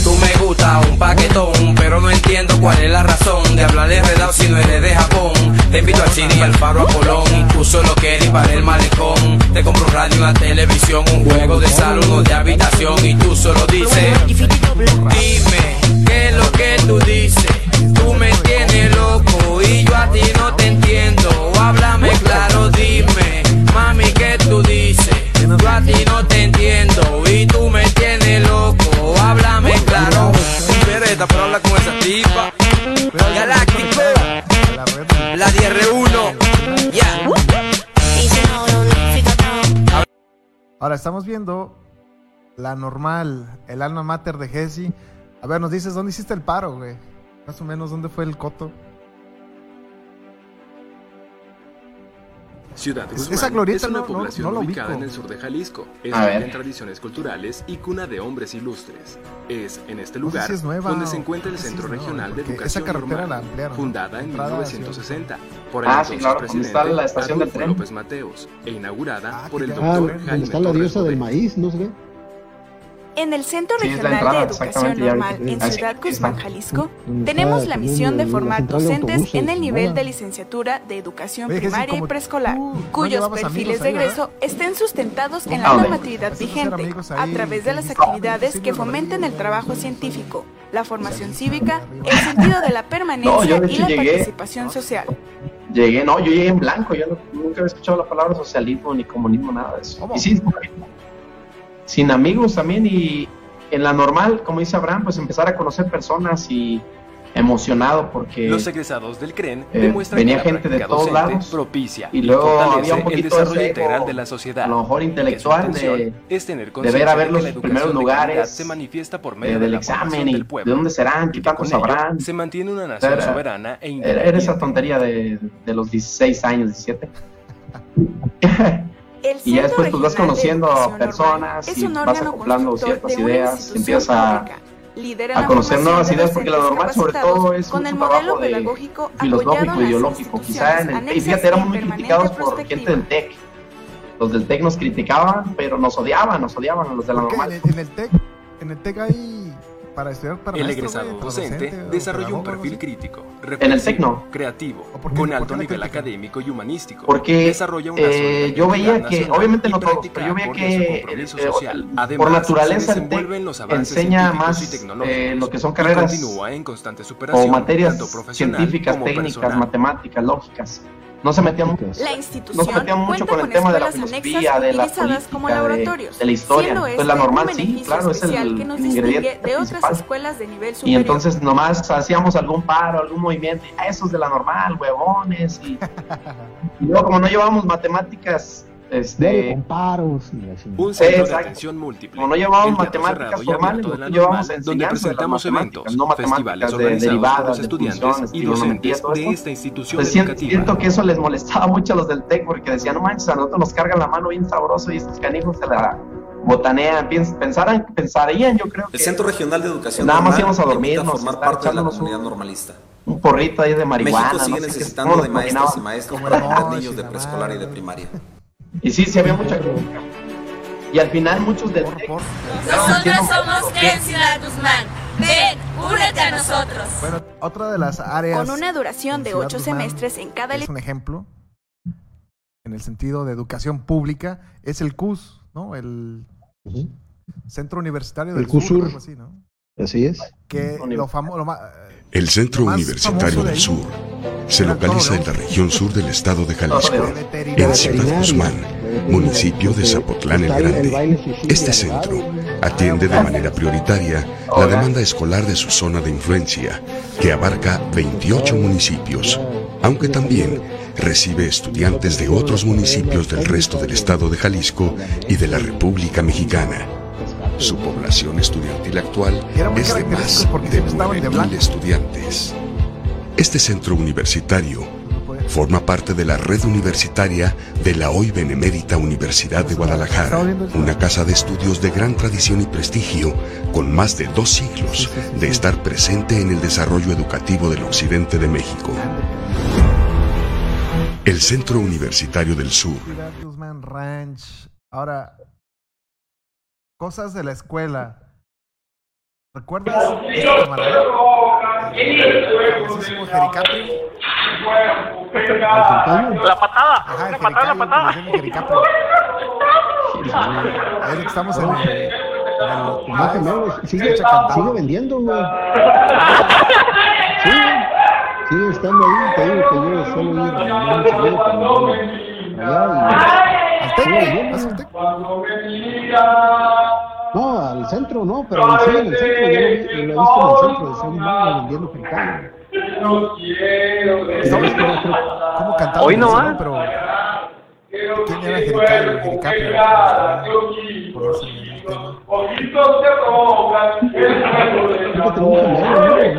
S: Tú me gusta un paquetón, pero no entiendo cuál es la razón de hablar de enredado si no eres de Japón. Te invito al cine y al faro a Colón, y tú solo quieres ir para el malecón. Te compro un radio, una televisión, un juego de sala, uno de habitación, y tú solo dices, Dime, ¿qué es lo que tú dices? Tú me tienes loco y yo a ti no te entiendo. Háblame claro, dime, mami, ¿qué tú dices? Yo a ti no te entiendo y tú me tienes loco. Háblame claro. Pereta, pero habla con esa tipa.
P: Galáctico, la 10R1. Ya. Ahora estamos viendo la normal, el alma mater de Jesse. A ver, nos dices, ¿dónde hiciste el paro, güey? Más o menos, ¿dónde fue el coto?
U: Ciudad
P: Es-
U: Guzmán
P: esa glorieta
U: es una
P: no- no-
U: población
P: no la
U: ubicada
P: ubico.
U: en el sur de Jalisco. Es rica en tradiciones culturales y cuna de hombres ilustres. Es en este
P: No sé
U: lugar
P: si es nueva
U: donde
P: o-
U: se encuentra el
P: no
U: Centro
P: es nueva,
U: Regional de Educación
P: esa carretera
U: Normal,
P: la ampliaron, ¿no?
U: fundada en
P: Entrada hacia-
U: 1960 por el
R: Ah, sí,
U: entonces
R: claro, donde
U: presidente
R: la estación del
U: Adolfo
R: tren.
U: López Mateos e inaugurada por el
Q: Ah,
U: doctor
Q: donde
U: Jaime
Q: está la diosa del maíz, ¿no se ve?
S: En el Centro
R: Sí,
S: Regional
R: entrada,
S: de Educación. Normal en Ciudad Guzmán. Jalisco, tenemos la misión de formar docentes en el nivel de licenciatura de Educación Primaria y Preescolar, cuyos perfiles de
P: ahí,
S: egreso estén sustentados en la normatividad
P: hacer
S: vigente, a través de las actividades que fomenten el trabajo científico, la formación cívica, el sentido de la permanencia y la
R: llegué-
S: participación social.
R: Llegué, no, yo llegué en blanco, yo no- nunca había escuchado la palabra socialismo ni comunismo, nada de eso.
P: ¿Cómo?
R: Y sí, sin amigos también y en la normal, como dice Abraham, pues empezar a conocer personas y emocionado porque
U: Los egresados del CREN
R: Eh,
U: demuestran
R: venía
U: que la
R: gente de todos lados,
U: propicia
R: y luego había un
U: el
R: poquito
U: desarrollo
R: ese
U: integral de la sociedad.
R: a lo mejor intelectual de-
U: es tener
R: de ver a ver los primeros
U: de
R: lugares,
U: se manifiesta por
R: eh,
U: medio de
R: del examen y
U: del
R: de
U: pueblo.
R: dónde serán, qué
U: ello
R: sabrán.
U: se mantiene una nación
R: Era-
U: soberana e independiente.
R: era esa tontería de, de los 16 años, 17.
S: El
R: y ya después pues vas conociendo a personas y
S: un
R: vas acoplando ciertas ideas, empiezas a, a conocer nuevas
S: de
R: ideas porque la normal sobre todo es
S: con
R: mucho
S: el modelo
R: trabajo de filosófico, ideológico. Quizá en el TEC,
S: instituciones
R: fíjate, éramos muy criticados por gente del TEC. Los del TEC nos criticaban, pero nos odiaban, nos odiaban a los de la normal.
P: En el, en el TEC, en el TEC hay para estudiar para
U: El
P: maestro,
U: egresado
P: para
U: docente
P: docente o
U: desarrolla un perfil
P: así.
U: crítico,
R: En el
U: reflexivo,
R: Tecno.
U: creativo,
P: ¿O por
U: con
P: por
U: alto nivel académico y humanístico.
R: Porque
U: desarrolla una
R: eh, yo veía que, obviamente no
U: práctica
R: pero yo veía que eh,
U: social.
R: por
U: Además,
R: naturaleza
U: se
R: el TEC
U: desenvuelve en los avances
R: enseña más
U: y
R: eh, lo que son carreras
U: continúa en constante superación,
R: o materias científicas,
U: como
R: técnicas,
U: personal.
R: matemáticas, lógicas. No se metían mucho.
S: La
R: No
S: institución
R: se metían mucho con el tema de la filosofía, de la política, de, de la historia. Entonces la
S: este
R: normal, sí, claro, es el ingrediente
S: de otras
R: principal.
S: escuelas de nivel
R: Y
S: superior.
R: entonces nomás hacíamos algún paro, algún movimiento, y, "Ah, esos de la normal, huevones. Y, y luego como no llevábamos matemáticas, este,
Q: con paros. y la chingada.
U: Un centro de
R: Exacto.
U: atención múltiple.
R: como no
U: teatro
R: matemáticas formales,
U: de
R: llevábamos
U: normal, donde
R: de
U: presentamos eventos,
R: no
U: festivales
R: matemáticas de
U: organizados por
R: derivadas,
U: los
R: de
U: estudiantes y docentes
R: todo
U: de
R: esto.
U: esta institución
R: Pues siento,
U: educativa.
R: siento que eso les molestaba mucho a los del TEC porque decían, no manches, a nosotros nos cargan la mano bien sabroso y estos canijos se la botanean. Pensaran, pensarían, yo creo que
V: El Centro Regional de Educación
R: Nada más
V: Normal
R: íbamos a dormirnos,
V: formar parte de la comunidad normalista.
R: un porrito ahí de marihuana.
V: México sigue
R: no sé
V: necesitando de
R: nos
V: maestras y maestros para
P: y
V: niños de
P: la
V: preescolar y de primaria.
R: Y sí, sí había mucha crítica. Y al final muchos del TEC...
T: Nosotras somos en Ciudad Guzmán. Ven, únete a nosotros.
P: Bueno, otra de las áreas.
S: Con una duración de ocho semestres en cada
P: Es un ejemplo. En el sentido de educación pública, es el CUS, ¿no? El. Centro Universitario
Q: El
P: del Sur,
Q: CUSUR.
P: algo así, ¿no?
Q: Así es.
P: Que lo famoso.
W: El Centro
P: Lo
W: Universitario
P: de
W: del Sur se localiza en la región sur del estado de Jalisco, en. Ciudad Guzmán, municipio de Zapotlán el Grande. Este centro atiende de manera prioritaria la demanda escolar de su zona de influencia, que abarca 28 municipios, aunque también recibe estudiantes de otros municipios del resto del estado de Jalisco y de la República Mexicana. Su población estudiantil actual es de más de
P: siempre estaban de
W: 9.000
P: blanco.
W: estudiantes. Este centro universitario forma parte de la red universitaria de la hoy benemérita Universidad de Guadalajara, una casa de estudios de gran tradición y prestigio, con más de dos siglos de estar presente en el desarrollo educativo del occidente de México. El Centro Universitario del Sur
P: Ciudad Guzmán Ranch. Ahora, cosas de la escuela. ¿Recuerdas? este camarada? Jericapri.
X: La patada.
P: Ajá,
X: la patada, la patada.
P: Es que estamos en
Q: Más o menos, sigue, sigue vendiendo, güey. Sí, sigue estando ahí. Te digo que yo ir allá y sigue vendiendo. No, al centro no, pero sí en el centro. Yo lo, vi- lo he visto en el centro de San Mago vendiendo.
P: Estamos- ¿Cómo cantaba?
X: Hoy no
P: Eso,
X: más.
P: Pero. ¿Quién era Jericayo? Jericapri. conocen el tema.
X: Ojitos te rogan el fuego del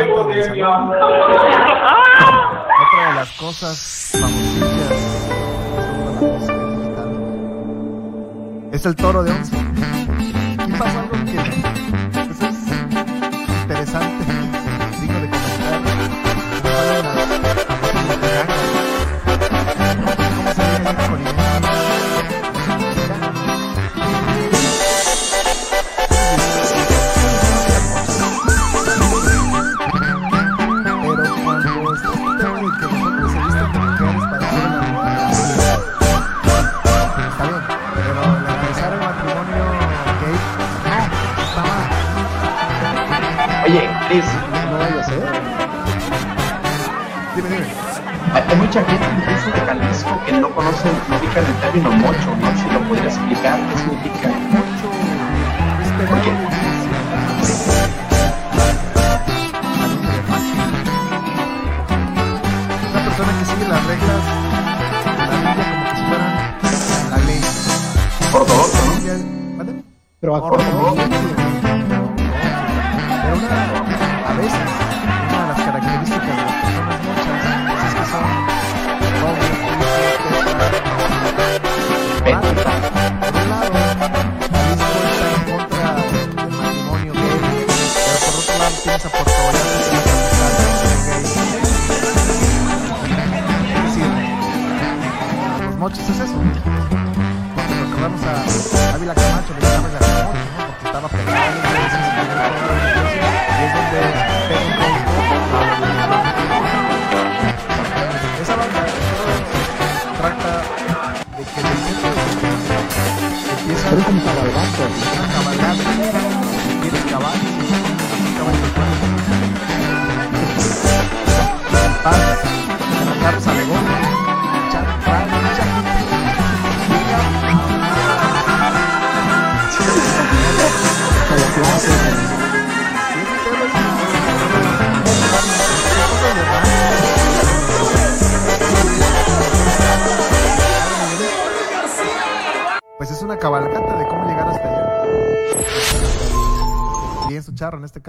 X: el de mi amor.
P: Otra de las cosas famosillas es el toro de once. Aquí pasa algo que
R: ubican el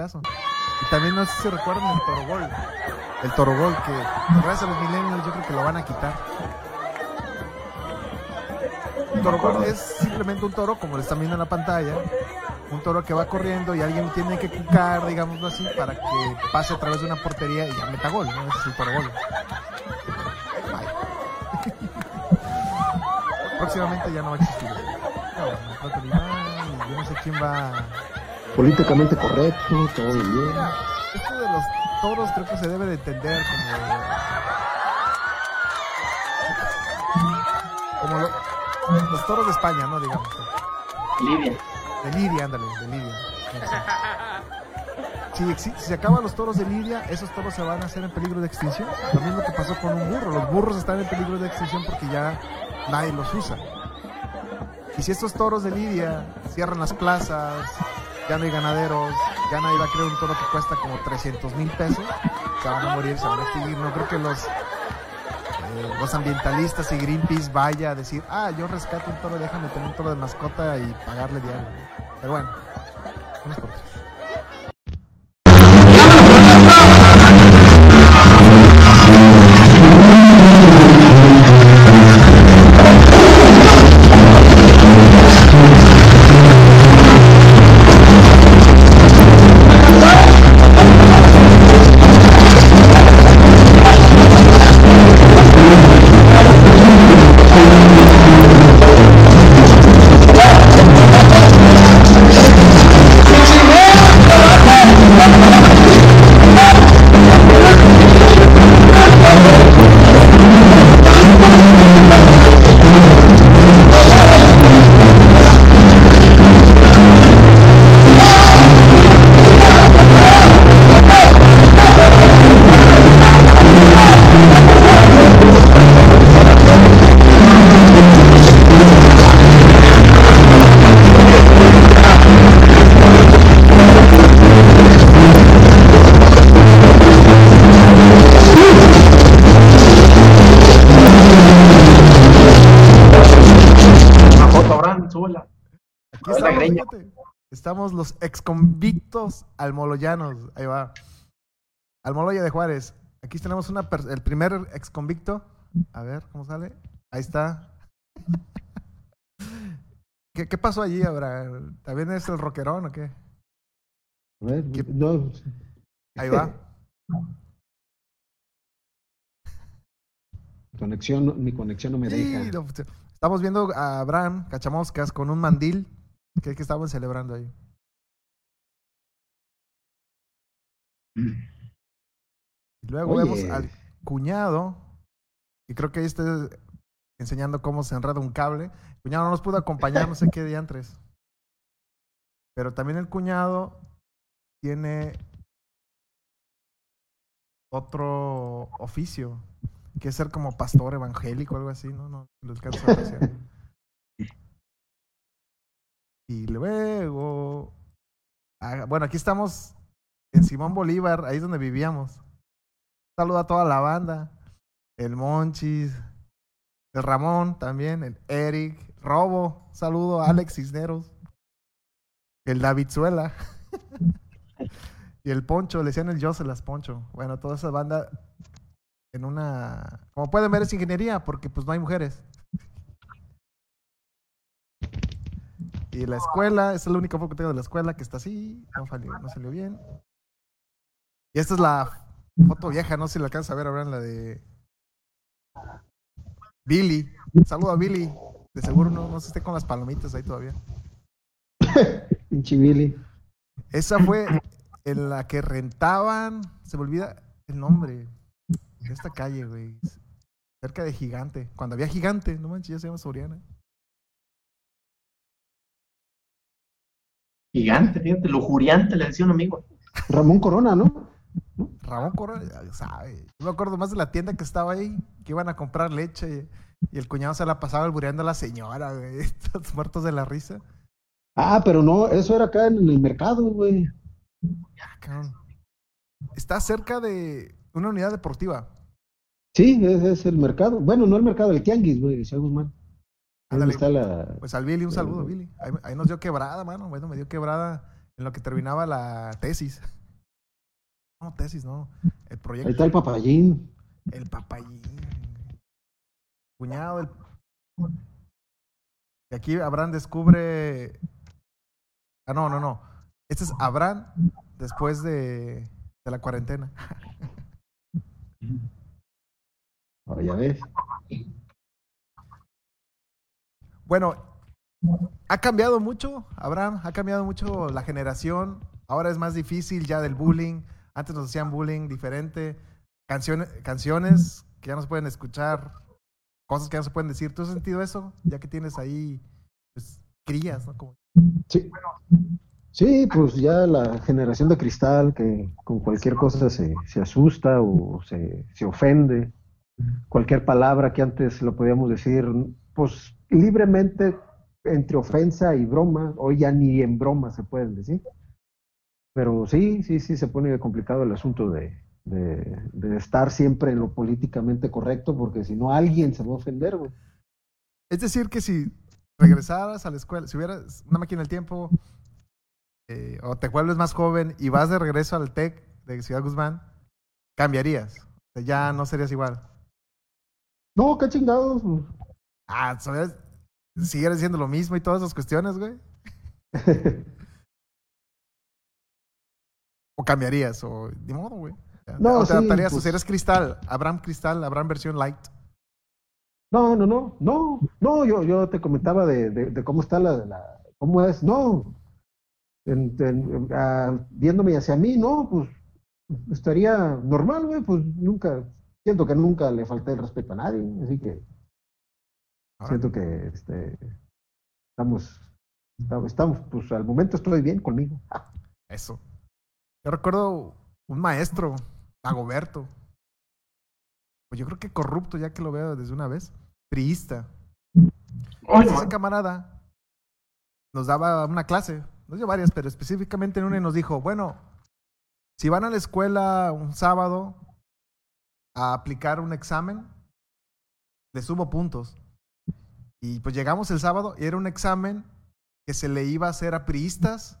P: caso. Y también no sé si recuerdan el Torogol. El Torogol que gracias a los millennials yo creo que lo van a quitar. El Torogol es simplemente un toro, como lo están viendo en la pantalla. Un toro que va corriendo y alguien tiene que cucar, digámoslo así, para que pase a través de una portería y ya meta gol, ¿no? Es el Torogol. Próximamente ya no va a existir. No, yo no sé quién va.
Q: Políticamente correcto, todo bien.
P: Mira, esto de los toros creo que se debe de entender como. como lo- los toros de España, ¿no? Digamos.
R: Lidia.
P: De Lidia, ándale, de Lidia. Si, si se acaban los toros de Lidia, esos toros se van a hacer en peligro de extinción. Lo mismo que pasó con un burro. Los burros están en peligro de extinción porque ya nadie los usa. Y si estos toros de Lidia cierran las plazas, ya no hay ganaderos, ya nadie va a crear un toro que cuesta como 300 mil pesos, se van a morir, se van a extinguir. No creo que los, eh, los ambientalistas y Greenpeace vaya a decir, ah, yo rescato un toro, déjame tener un toro de mascota y pagarle diario. Pero bueno, unos por. Estamos los exconvictos almoloyanos. Ahí va. Almoloya de Juárez. Aquí tenemos una el primer exconvicto. A ver, ¿cómo sale? Ahí está. ¿Qué, qué pasó allí, Abraham? ¿También es el rockerón o qué?
Q: A ver, no,
P: Ahí va.
Q: conexión, mi conexión no me
P: Sí,
Q: deja.
P: no, estamos viendo a Abraham Cachamoscas con un mandil que, que estaban celebrando ahí. Luego
Q: Oye.
P: vemos al cuñado, y creo que ahí está enseñando cómo se enreda un cable. El cuñado no nos pudo acompañar, no sé qué diantres. Pero también el cuñado tiene otro oficio, que es ser como pastor evangélico o algo así, ¿no? No a apreciar. Y luego. ah, bueno, aquí estamos en Simón Bolívar, ahí es donde vivíamos. Saluda a toda la banda. El Monchis, el Ramón también, el Eric, Robo, saludo a Alex Cisneros, el Davidzuela y el Poncho, le decían el Joselas Poncho. Bueno, toda esa banda en una. Como pueden ver, es ingeniería, porque pues no hay mujeres. Y la escuela, es la única foto que tengo de la escuela que está así, no salió, no salió bien. Y esta es la foto vieja, no sé si la alcanza a ver ahora en la de Billy. Saludo a Billy. De seguro no, no se esté con las palomitas ahí todavía.
Q: Pinche Billy.
P: Esa fue en la que rentaban, se me olvida el nombre de esta calle, güey. Cerca de Gigante. Cuando había Gigante, no manches, ya se llama Soriana.
R: Gigante, fíjate, lujuriante, le decía un amigo.
Q: Ramón Corona, ¿no?
P: Ramón Corona, ya sabe. Yo me acuerdo más de la tienda que estaba ahí, que iban a comprar leche y, y el cuñado se la pasaba albureando a la señora, güey. Todos muertos de la risa.
Q: Ah, pero no, eso era acá en el mercado, güey.
P: Cabrón. Está cerca de una unidad deportiva.
Q: Sí, es el mercado. Bueno, no el mercado, el tianguis, güey, decía Guzmán. Ahí
P: Ándale.
Q: está la...
P: Pues al Billy, un saludo, Billy. Ahí, ahí nos dio quebrada, mano. Bueno, me dio quebrada en lo que terminaba la tesis. No, tesis, no. El proyecto.
Q: Ahí está el papayín.
P: El papayín. Cuñado, el. Y aquí Abraham descubre. Ah, no, no, no. Este es Abraham después de, de la cuarentena.
Q: Ah, ya ves.
P: Bueno, ha cambiado mucho, Abraham, ha cambiado mucho la generación. Ahora es más difícil ya del bullying. Antes nos hacían bullying diferente. Canciones, canciones que ya no se pueden escuchar, cosas que ya no se pueden decir. ¿Tú has sentido eso? Ya que tienes ahí pues, crías, ¿no?
Q: Sí, pues ya la generación de cristal que con cualquier cosa se, se asusta o se, se ofende. Cualquier palabra que antes lo podíamos decir, pues libremente entre ofensa y broma, hoy ya ni en broma se pueden decir. Pero sí, sí, sí se pone complicado el asunto de, de, de estar siempre en lo políticamente correcto, porque si no alguien se va a ofender, güey.
P: Es decir, que si regresaras a la escuela, si hubieras una máquina del tiempo, eh, o te vuelves más joven y vas de regreso al TEC de Ciudad Guzmán, cambiarías. O sea, ya no serías igual.
Q: No, qué chingados.
P: Ah, ¿sabes? Siguieras diciendo lo mismo y todas esas cuestiones, güey. o cambiarías, o ni modo, güey.
Q: No,
P: o te
Q: sí,
P: adaptarías, o
Q: pues-
P: sea, eres cristal, Abraham cristal, Abraham versión light.
Q: No, no, no, no, no, yo, yo te comentaba de, de, de cómo está la, la, cómo es, no, En- en- viéndome hacia mí, no, pues estaría normal, güey, pues nunca, siento que nunca le falté el respeto a nadie, así que siento que este, estamos, estamos, estamos, pues al momento estoy bien conmigo.
P: Eso. Yo recuerdo un maestro, Dagoberto. Pues yo creo que corrupto, ya que lo veo desde una vez. Priista. Ese camarada nos daba una clase, nos dio varias, pero específicamente en una y nos dijo, bueno, si van a la escuela un sábado a aplicar un examen, les subo puntos. Y pues llegamos el sábado y era un examen que se le iba a hacer a priistas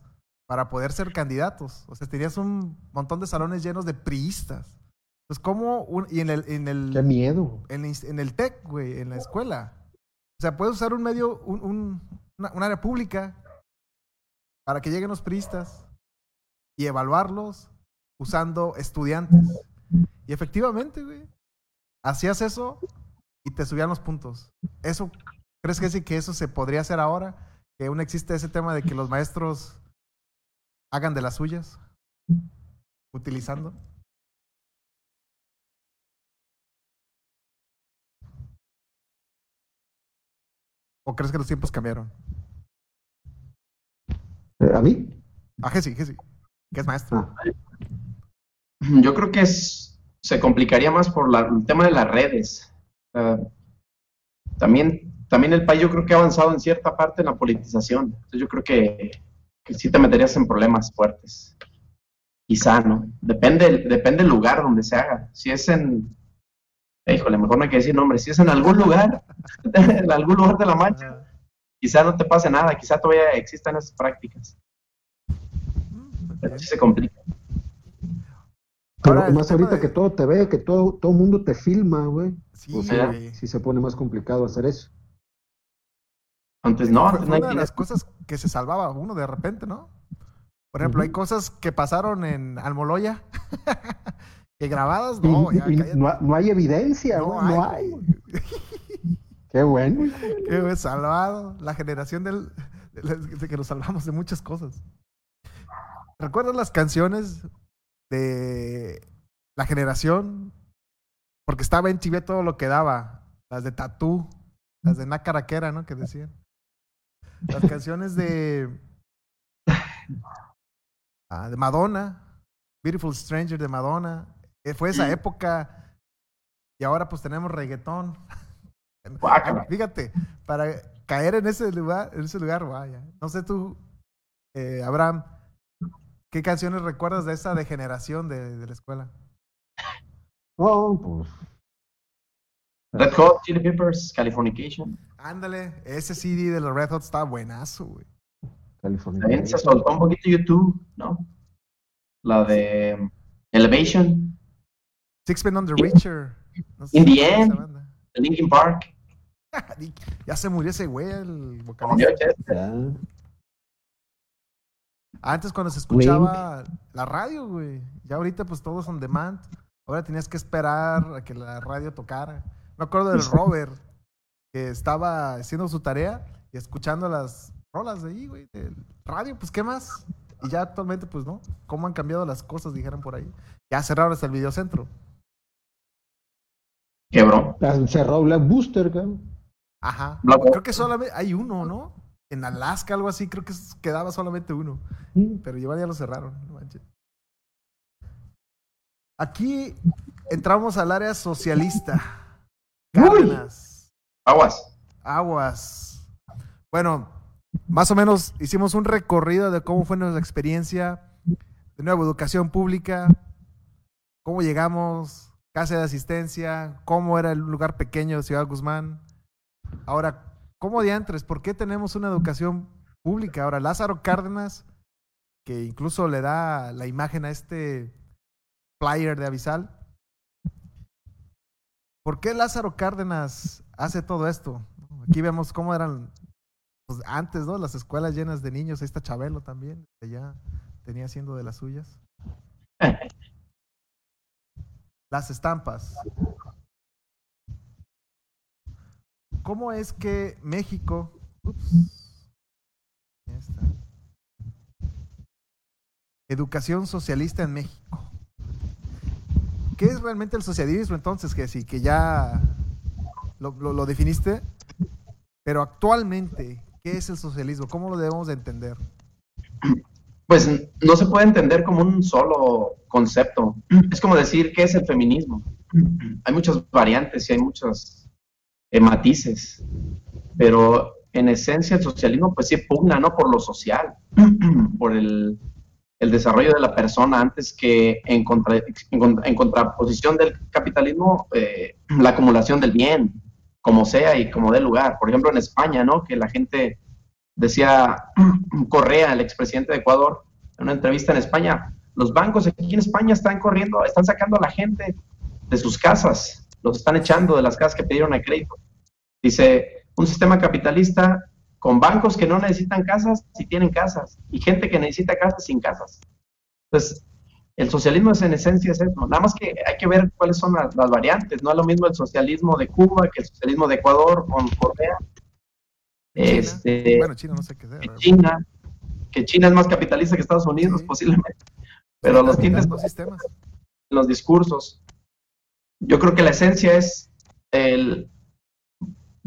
P: para poder ser candidatos. O sea, tenías un montón de salones llenos de priistas. Pues cómo, un- y en el, en el,
Q: Qué miedo.
P: en, en el TEC, güey, en la escuela. O sea, puedes usar un medio, un, un, una, un área pública para que lleguen los priistas y evaluarlos usando estudiantes. Y efectivamente, güey, hacías eso y te subían los puntos. ¿Eso, crees que sí que eso se podría hacer ahora? Que aún existe ese tema de que los maestros hagan de las suyas utilizando. ¿O crees que los tiempos cambiaron?
Q: Eh, ¿A mí?
P: Ah, que sí, que es maestro.
R: Yo creo que es, se complicaría más por la- el tema de las redes. Ah, también, también el país yo creo que ha avanzado en cierta parte en la politización. Entonces yo creo que, que sí te meterías en problemas fuertes. Quizá, ¿no? Depende, depende del lugar donde se haga. Si es en, híjole, mejor no hay que decir nombre, si es en algún lugar, en algún lugar de la mancha, quizá no te pase nada, quizá todavía existan esas prácticas. Pero sí se complica.
Q: Pero
P: Ahora,
Q: más ahorita
P: de-
Q: que todo te ve, que todo todo mundo te filma, güey.
P: Sí,
Q: o sea, sí se pone más complicado hacer eso.
R: Antes no, antes
P: fue una de las cosas que se salvaba uno de repente, ¿no? Por ejemplo, hay cosas que pasaron en Almoloya que grabadas, no, ya
Q: no, no hay evidencia,
P: No
Q: no hay. güey. Qué bueno.
P: Qué salvado. La generación del, de, que nos salvamos de muchas cosas. ¿Recuerdas las canciones de la generación? Porque estaba en Chivia todo lo que daba. Las de Tatú, las de Nacaraquera, ¿no? Que decían. Las canciones de. ah, de Madonna. Beautiful Stranger de Madonna. Eh, Fue esa época. Y ahora pues tenemos reggaetón. Fíjate, para caer en ese lugar, en ese lugar, vaya. No sé tú, eh, Abraham, ¿qué canciones recuerdas de esa degeneración de, de la escuela?
Q: No, pues.
R: Red Hot Chili Peppers, Californication.
P: Ándale, ese CD de los Red Hot está buenazo, güey.
R: También se soltó un poquito YouTube, ¿no? La de Elevation,
P: Sixpence on the Richer. No sé
R: In
P: si
R: the End, Linkin Park.
P: Ya se murió ese güey, el vocalista. Antes cuando se escuchaba la radio, güey. Ya ahorita pues todos on demand. Ahora tenías que esperar a que la radio tocara. Me acuerdo del Robert, que estaba haciendo su tarea y escuchando las rolas de ahí, güey, del radio, pues ¿qué más? Y ya actualmente, pues no. ¿Cómo han cambiado las cosas? Dijeron por ahí. Ya cerraron hasta el videocentro.
R: Quebró.
Q: Ah, Cerró Black Booster, cabrón.
P: Ajá.
R: Black
P: Creo que solamente hay uno, ¿no? En Alaska, algo así, creo que quedaba solamente uno. Pero igual ya lo cerraron. no manches. Aquí entramos al área socialista. Cárdenas.
R: Aguas.
P: Aguas. Bueno, más o menos hicimos un recorrido de cómo fue nuestra experiencia de nuevo educación pública, cómo llegamos, casa de asistencia, cómo era el lugar pequeño de Ciudad Guzmán. Ahora, ¿cómo diantres? ¿Por qué tenemos una educación pública? Ahora, Lázaro Cárdenas, que incluso le da la imagen a este flyer de Avisal. ¿Por qué Lázaro Cárdenas hace todo esto? Aquí vemos cómo eran pues, antes, ¿no? Las escuelas llenas de niños. Ahí está Chabelo también, que ya tenía haciendo de las suyas. Las estampas. ¿Cómo es que México... Ups, ya está. Educación socialista en México. ¿Qué es realmente el socialismo entonces, que sí, que ya lo, definiste? Pero actualmente, ¿qué es el socialismo? ¿Cómo lo debemos de entender?
R: Pues no se puede entender como un solo concepto. Es como decir qué es el feminismo. Hay muchas variantes y hay muchos eh, matices, pero en esencia el socialismo pues sí pugna ¿no? por lo social, por el, el desarrollo de la persona antes que en, contra- contraposición del capitalismo, eh, la acumulación del bien, como sea y como dé lugar. Por ejemplo, en España, ¿no? Que la gente decía Correa, el expresidente de Ecuador, en una entrevista en España, los bancos aquí en España están corriendo, están sacando a la gente de sus casas, los están echando de las casas que pidieron el crédito. Dice, un sistema capitalista con bancos que no necesitan casas, si tienen casas, y gente que necesita casas sin casas. Entonces, el socialismo es en esencia es eso, nada más que hay que ver cuáles son las, las variantes, no es lo mismo el socialismo de Cuba que el socialismo de Ecuador con Corea. Este,
P: Bueno, China no sé qué sea.
R: que China, que China es más capitalista que Estados Unidos, posiblemente. Pero los tintes
P: Dos sistemas.
R: los discursos. Yo creo que la esencia es el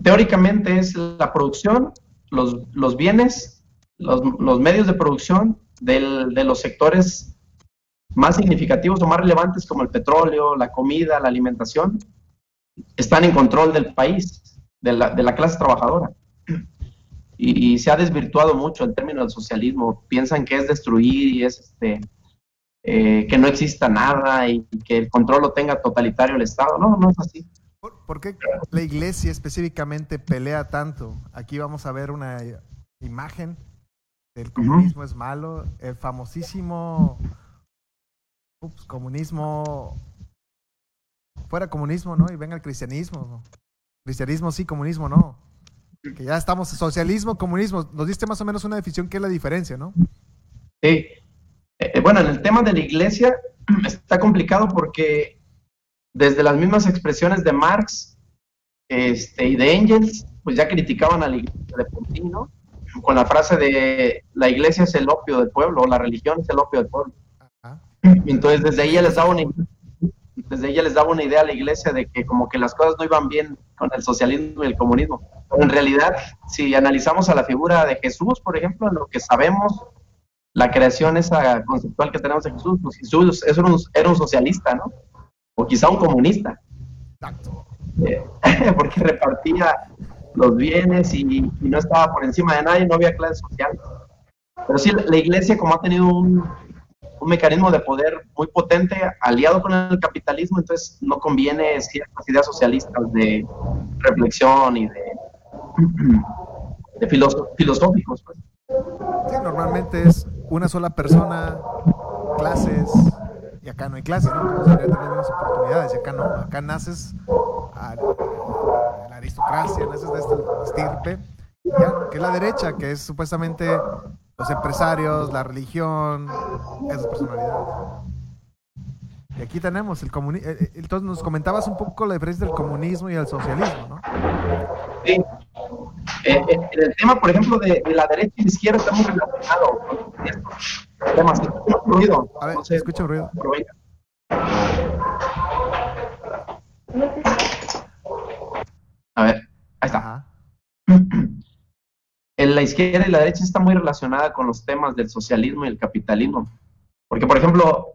R: teóricamente es la producción, los, los bienes, los, los medios de producción del- de los sectores más significativos o más relevantes como el petróleo, la comida, la alimentación, están en control del país, de la, de la clase trabajadora. Y, se ha desvirtuado mucho el término del socialismo. Piensan que es destruir y es este, eh, que no exista nada y que el control lo tenga totalitario el Estado. No, no es así.
P: ¿Por qué la iglesia específicamente pelea tanto? Aquí vamos a ver una imagen del comunismo es malo, el famosísimo ups, comunismo fuera comunismo, ¿no? Y venga el cristianismo. ¿no? Cristianismo sí, comunismo no. Que ya estamos socialismo, comunismo. Nos diste más o menos una definición que es la diferencia, ¿no?
R: Sí. Eh, bueno, en el tema de la iglesia está complicado porque desde las mismas expresiones de Marx este, y de Engels, pues ya criticaban a la iglesia de sí, ¿no? Con la frase de la iglesia es el opio del pueblo, o la religión es el opio del pueblo. Y Entonces desde ahí ya les daba una desde ella les daba una idea a la iglesia de que como que las cosas no iban bien con el socialismo y el comunismo. Pero en realidad, si analizamos a la figura de Jesús, por ejemplo, en lo que sabemos, la creación esa conceptual que tenemos de Jesús, pues Jesús es un- era un socialista, ¿no? O quizá un comunista. Eh, porque repartía los bienes y, y no estaba por encima de nadie, no había clase social. Pero sí, la iglesia como ha tenido un, un mecanismo de poder muy potente, aliado con el capitalismo, entonces no conviene ciertas ideas socialistas de reflexión y de, de filosóficos. pues.
P: Sí, normalmente es una sola persona, clases, acá no hay clases, ¿no? Todos tener las oportunidades, y acá no. Acá naces a la aristocracia, naces de este estirpe, ya, ¿no? que es la derecha, que es supuestamente los empresarios, la religión, esas personalidades. Y aquí tenemos el comunismo. Entonces nos comentabas un poco la diferencia del comunismo y el socialismo, ¿no?
R: Sí. Eh, eh, el tema, por ejemplo, de, de la derecha y la izquierda está muy relacionado estos temas. Ruido.
P: A ver,
R: no sé,
P: ruido.
R: pero venga. A ver, ahí está. En la izquierda y la derecha está muy relacionada con los temas del socialismo y el capitalismo. Porque, por ejemplo,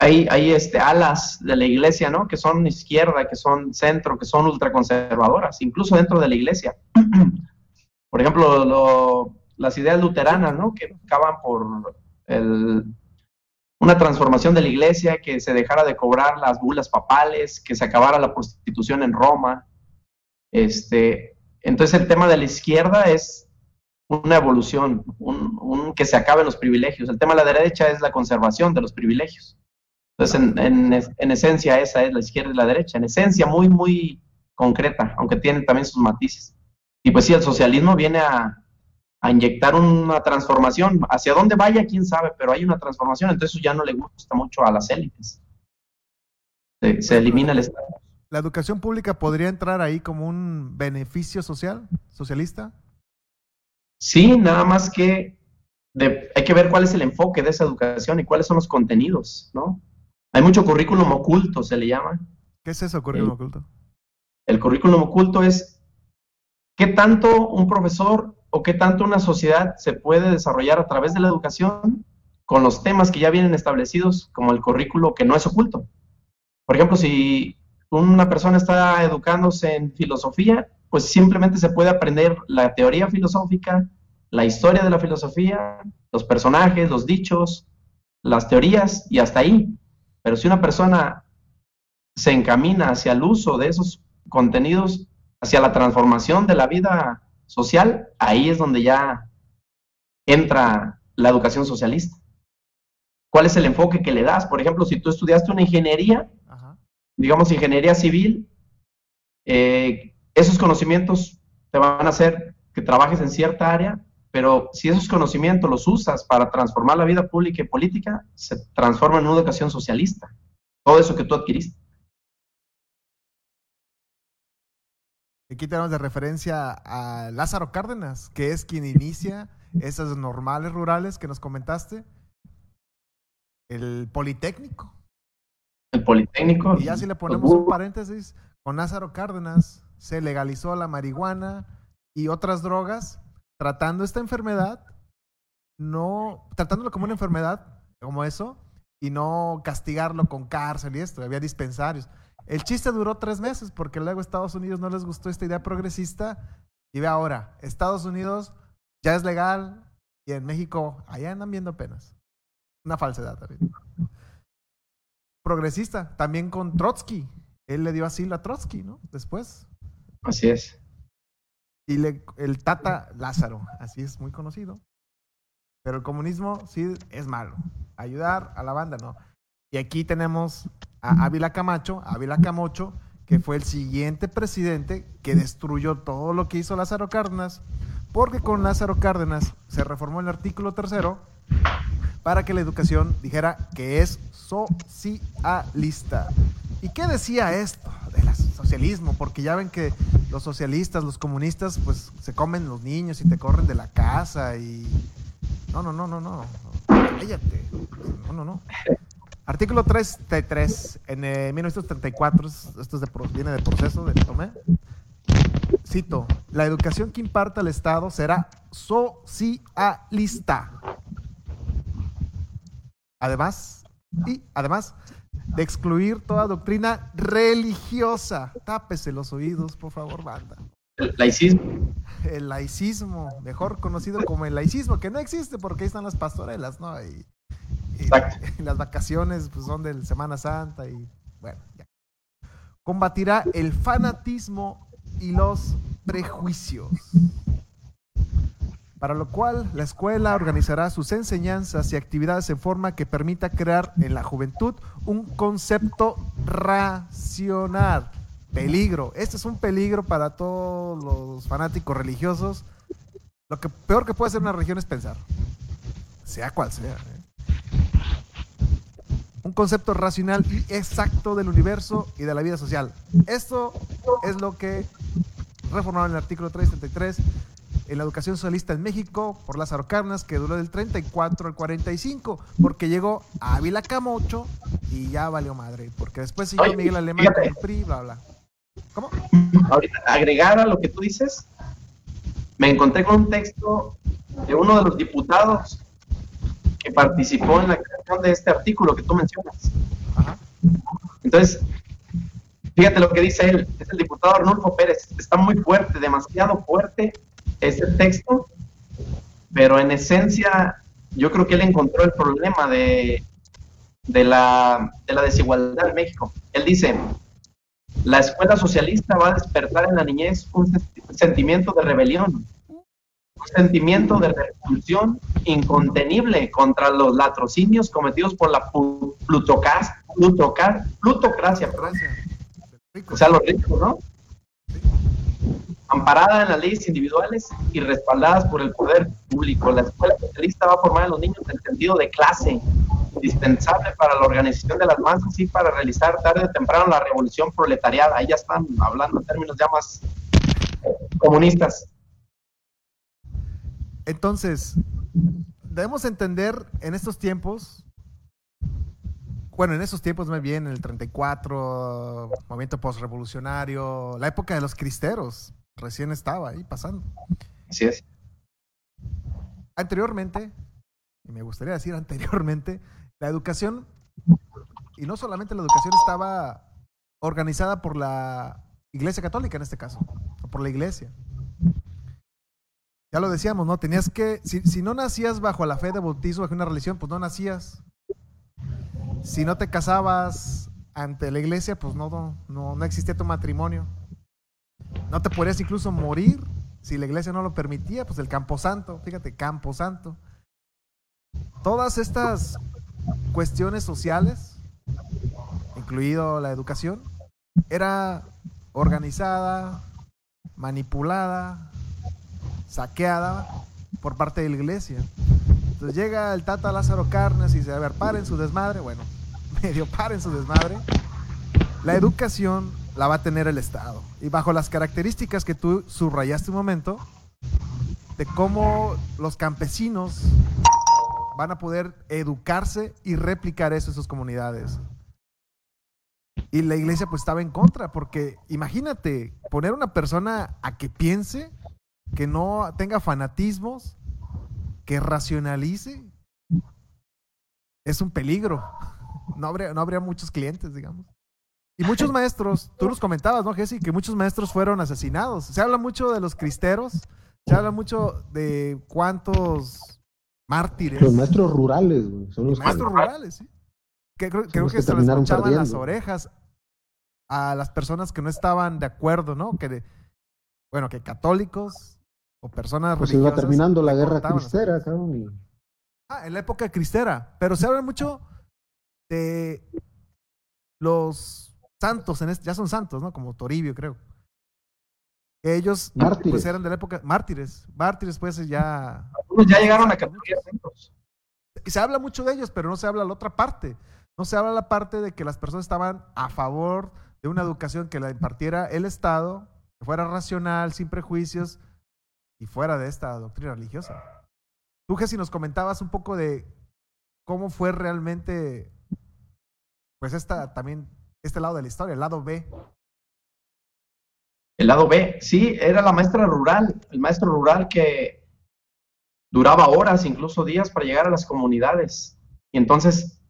R: hay, hay este, alas de la iglesia, ¿no? Que son izquierda, que son centro, que son ultraconservadoras, incluso dentro de la iglesia. por ejemplo, lo- las ideas luteranas, ¿no? Que acaban por una transformación de la iglesia, que se dejara de cobrar las bulas papales, que se acabara la prostitución en Roma. Este, entonces el tema de la izquierda es una evolución, un, un que se acaben los privilegios. El tema de la derecha es la conservación de los privilegios. Entonces, en, en esencia, esa es la izquierda y la derecha. En esencia, muy, muy concreta, aunque tiene también sus matices. Y pues sí, el socialismo viene a, a inyectar una transformación. Hacia dónde vaya, quién sabe, pero hay una transformación. Entonces, eso ya no le gusta mucho a las élites. Se, se elimina el Estado.
P: ¿La educación pública podría entrar ahí como un beneficio social, socialista?
R: Sí, nada más que de- hay que ver cuál es el enfoque de esa educación y cuáles son los contenidos, ¿no? Hay mucho currículum oculto, se le llama.
P: ¿Qué es eso, currículum oculto?
R: El currículum oculto es qué tanto un profesor o qué tanto una sociedad se puede desarrollar a través de la educación con los temas que ya vienen establecidos como el currículo que no es oculto. Por ejemplo, si una persona está educándose en filosofía, pues simplemente se puede aprender la teoría filosófica, la historia de la filosofía, los personajes, los dichos, las teorías y hasta ahí. Pero si una persona se encamina hacia el uso de esos contenidos, hacia la transformación de la vida social, ahí es donde ya entra la educación socialista. ¿Cuál es el enfoque que le das? Por ejemplo, si tú estudiaste una ingeniería, digamos ingeniería civil, eh, esos conocimientos te van a hacer que trabajes en cierta área, pero si esos conocimientos los usas para transformar la vida pública y política, se transforma en una educación socialista. Todo eso que tú adquiriste.
P: Aquí tenemos de referencia a Lázaro Cárdenas, que es quien inicia esas normales rurales que nos comentaste. El Politécnico.
R: El Politécnico.
P: Y ya si le ponemos un paréntesis, con Lázaro Cárdenas se legalizó la marihuana y otras drogas, tratando esta enfermedad, no, tratándolo como una enfermedad, como eso, y no castigarlo con cárcel y esto, había dispensarios. El chiste duró tres meses porque luego Estados Unidos no les gustó esta idea progresista y ve ahora, Estados Unidos ya es legal y en México allá andan viendo penas. Una falsedad también. Progresista, también con Trotsky. Él le dio asilo a Trotsky, ¿no? Después.
R: Así es.
P: Y le- el Tata Lázaro, así es muy conocido. Pero el comunismo sí es malo. Ayudar a la banda, no. Y aquí tenemos a Ávila Camacho, Ávila Camacho, que fue el siguiente presidente que destruyó todo lo que hizo Lázaro Cárdenas, porque con Lázaro Cárdenas se reformó el artículo tercero para que la educación dijera que es socialista. ¿Y qué decía esto del socialismo? Porque ya ven que los socialistas, los comunistas, pues se comen los niños y te corren de la casa y... No, no, no, no, no. Cállate. No, no, no. Artículo 33, en eh, 1934, es- esto es de, viene de proceso de Tomé. Cito, la educación que imparta el Estado será socialista. Además, y además de excluir toda doctrina religiosa. Tápese los oídos, por favor, banda.
R: El laicismo.
P: El laicismo, mejor conocido como el laicismo, que no existe porque ahí están las pastorelas, ¿no? Y, y- las vacaciones pues, son de Semana Santa y bueno. Combatirá el fanatismo y los prejuicios. Para lo cual, la escuela organizará sus enseñanzas y actividades en forma que permita crear en la juventud un concepto racional. Peligro. Este es un peligro para todos los fanáticos religiosos. Lo que peor que puede hacer una religión es pensar. Sea cual sea. ¿eh? Un concepto racional y exacto del universo y de la vida social. Esto es lo que reformaron el artículo 333 en la educación socialista en México por Lázaro Cárdenas, que duró del 34 al 45, porque llegó a Ávila Camocho y ya valió madre, porque después siguió
R: Oye,
P: Miguel Alemán con el PRI, bla, bla.
R: Ahorita, agregar a lo que tú dices, me encontré con un texto de uno de los diputados que participó en la creación de este artículo que tú mencionas. Entonces, fíjate lo que dice él, es el diputado Arnulfo Pérez, está muy fuerte, demasiado fuerte este texto, pero en esencia yo creo que él encontró el problema de, de, la, de la desigualdad en México. Él dice, la escuela socialista va a despertar en la niñez un sen- sentimiento de rebelión, un sentimiento de repulsión incontenible contra los latrocinios cometidos por la plutocracia, perdón. o sea, los ricos, ¿no? Amparada en las leyes individuales y respaldadas por el poder público, la escuela socialista va a formar en los niños el sentido de clase, indispensable para la organización de las masas y para realizar tarde o temprano la revolución proletariada. Ahí ya están hablando en términos ya más comunistas.
P: Entonces, debemos entender en estos tiempos, bueno, en esos tiempos más bien, en el 34, movimiento postrevolucionario, la época de los cristeros, recién estaba ahí pasando.
R: Así es.
P: Anteriormente, y me gustaría decir anteriormente, la educación, y no solamente la educación estaba organizada por la Iglesia Católica en este caso, o por la Iglesia. Ya lo decíamos, ¿no? Tenías que, si, no nacías bajo la fe de bautismo, bajo una religión, pues no nacías. Si no te casabas ante la iglesia, pues no, no, no, no existía tu matrimonio. No te podrías incluso morir si la iglesia no lo permitía, pues el Camposanto, fíjate, Camposanto. Todas estas cuestiones sociales, incluido la educación, era organizada, manipulada, saqueada por parte de la iglesia. Entonces llega el Tata Lázaro Carnes y dice, a ver, paren su desmadre. Bueno, medio paren su desmadre. La educación la va a tener el Estado. Y bajo las características que tú subrayaste un momento, de cómo los campesinos van a poder educarse y replicar eso en sus comunidades. Y la iglesia pues estaba en contra, porque imagínate poner una persona a que piense, que no tenga fanatismos, que racionalice, es un peligro. No habría, no habría muchos clientes, digamos. Y muchos maestros, tú nos comentabas, ¿no, Jesse? Que muchos maestros fueron asesinados. Se habla mucho de los cristeros, se habla mucho de cuántos mártires.
Q: Los maestros rurales, güey. Son los
P: maestros
Q: que-
P: rurales, sí. Que creo, creo que
Q: que
P: se les escuchaban las orejas a las personas que no estaban de acuerdo, ¿no? Que, de- bueno, que católicos o personas
Q: Pues iba terminando la guerra cristera, cabrón. y-
P: Ah, en la época cristera. Pero se habla mucho de los santos, en este, ya son santos, ¿no? Como Toribio, creo. Ellos
Q: Mártires.
P: pues eran de la época. Mártires. Mártires, pues ya.
R: Algunos ya llegaron a categoría.
P: Y se habla mucho de ellos, pero no se habla la otra parte. No se habla la parte de que las personas estaban a favor de una educación que la impartiera el Estado, que fuera racional, sin prejuicios y fuera de esta doctrina religiosa. Tú, Jessy, nos comentabas un poco de cómo fue realmente, pues esta también, este lado de la historia, el lado B.
R: El lado B, sí, era la maestra rural, el maestro rural que duraba horas, incluso días, para llegar a las comunidades. Y entonces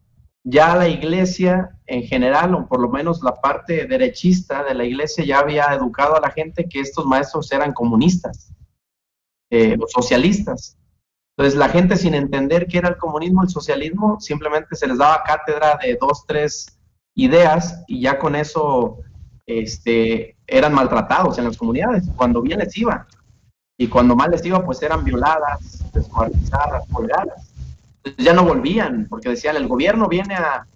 R: ya la iglesia en general, o por lo menos la parte derechista de la iglesia, ya había educado a la gente que estos maestros eran comunistas eh, o socialistas. Entonces la gente sin entender qué era el comunismo, el socialismo, simplemente se les daba cátedra de dos, tres ideas y ya con eso este, eran maltratados en las comunidades, cuando bien les iba. Y cuando mal les iba, pues eran violadas, descuartizadas, colgadas. Entonces ya no volvían, porque decían, el gobierno viene a,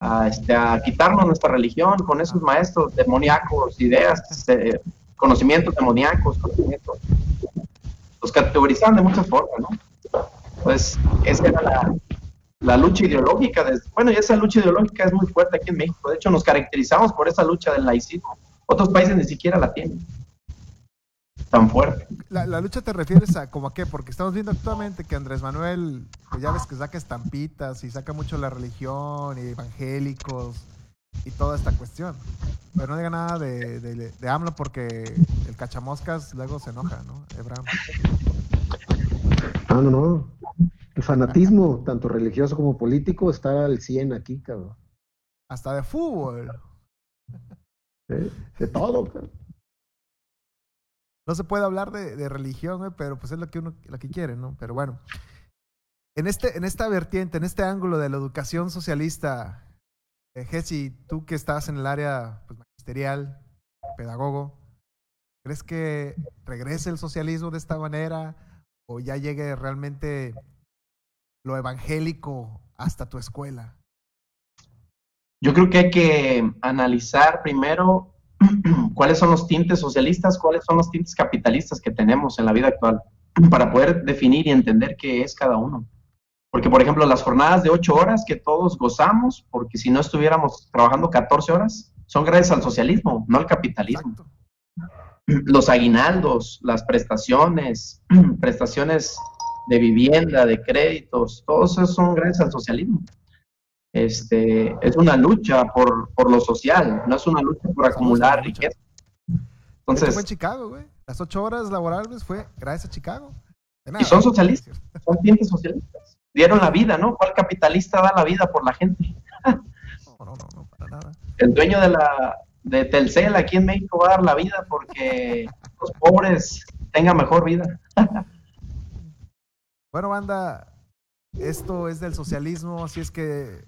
R: a, este, a quitarnos nuestra religión con esos maestros demoníacos, ideas, eh, conocimientos demoníacos, conocimientos. Los categorizaban de muchas formas, ¿no? Pues esa era la, la lucha ideológica. De, bueno, y esa lucha ideológica es muy fuerte aquí en México. De hecho, nos caracterizamos por esa lucha del laicismo. Otros países ni siquiera la tienen tan fuerte.
P: La, la lucha te refieres a como a qué, porque estamos viendo actualmente que Andrés Manuel, pues ya ves que saca estampitas y saca mucho la religión y evangélicos y toda esta cuestión. Pero no diga nada de, de, de AMLO porque el cachamoscas luego se enoja, ¿no? Abraham.
Q: No, no, no. El fanatismo, tanto religioso como político, está al 100 aquí, cabrón.
P: Hasta de fútbol.
Q: ¿Eh? De todo, cabrón.
P: No se puede hablar de, de religión, pero pues es lo que uno lo que quiere, ¿no? Pero bueno. En, este, en esta vertiente, en este ángulo de la educación socialista, eh, Jesse, tú que estás en el área pues, magisterial, pedagogo, ¿crees que regrese el socialismo de esta manera o ya llegue realmente lo evangélico hasta tu escuela?
R: Yo creo que hay que analizar primero cuáles son los tintes socialistas, cuáles son los tintes capitalistas que tenemos en la vida actual, para poder definir y entender qué es cada uno. Porque, por ejemplo, las jornadas de ocho horas que todos gozamos, porque si no estuviéramos trabajando 14 horas, son gracias al socialismo, no al capitalismo. Los aguinaldos, las prestaciones, prestaciones de vivienda, de créditos, todos esos son gracias al socialismo. Este, es una lucha por, por lo social, no es una lucha por acumular riqueza. Entonces,
P: fue en Chicago, güey. Las ocho horas laborables fue gracias a Chicago.
R: Y son socialistas, son tintes socialistas. Dieron la vida, ¿no? ¿Cuál capitalista da la vida por la gente? El dueño de la de Telcel aquí en México va a dar la vida porque los pobres tengan mejor vida.
P: Bueno, banda, esto es del socialismo, así es que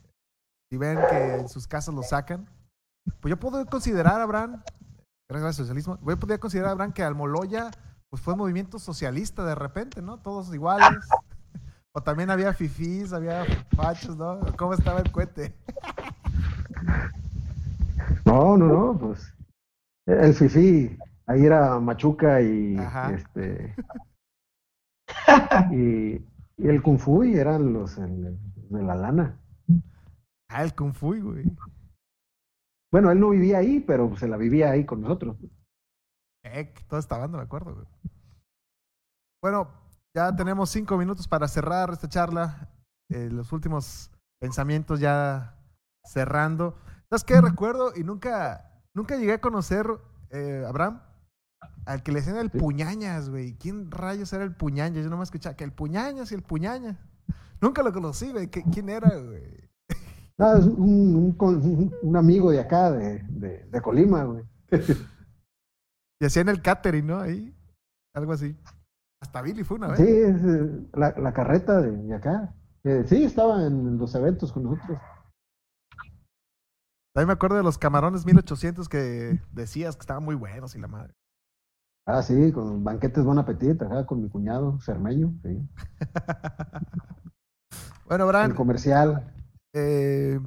P: si ven que en sus casas lo sacan, pues yo puedo considerar, Abraham, gracias al socialismo, voy a poder considerar, Abraham, que Almoloya pues fue movimiento socialista de repente, ¿no? Todos iguales. O también había fifís, había fachos, ¿no? ¿Cómo estaba el cohete?
Q: No, no, no, pues el FIFI, ahí era Machuca y este y, y el Kung Fu y eran los el- de la lana.
P: Ah, el Kung Fu, güey.
Q: Bueno, él no vivía ahí, pero se la vivía ahí con nosotros.
P: Eh, que toda esta banda, me acuerdo, güey. Bueno, ya tenemos cinco minutos para cerrar esta charla. Eh, los últimos pensamientos ya cerrando. ¿Sabes qué? Recuerdo y nunca, nunca llegué a conocer, eh, Abraham, al que le decían el Puñañas, güey. ¿Quién rayos era el Puñañas? Yo no me escuchaba que el Puñañas y el Puñañas. Nunca lo conocí, güey. ¿Qué- ¿Quién era, güey?
Q: Ah, es un, amigo de acá, de, de, de Colima, güey.
P: Y hacían el catering, ¿no? Ahí. Algo así. Hasta Billy fue una vez.
Q: Sí, es eh, la, la carreta de, de acá. Eh, sí, estaba en los eventos con nosotros.
P: También me acuerdo de los camarones 1800 que decías que estaban muy buenos y la madre.
Q: Ah, sí, con banquetes Bon Appetit, acá con mi cuñado, Cermeño, sí.
P: Bueno, Bran,
Q: El comercial.
P: eh,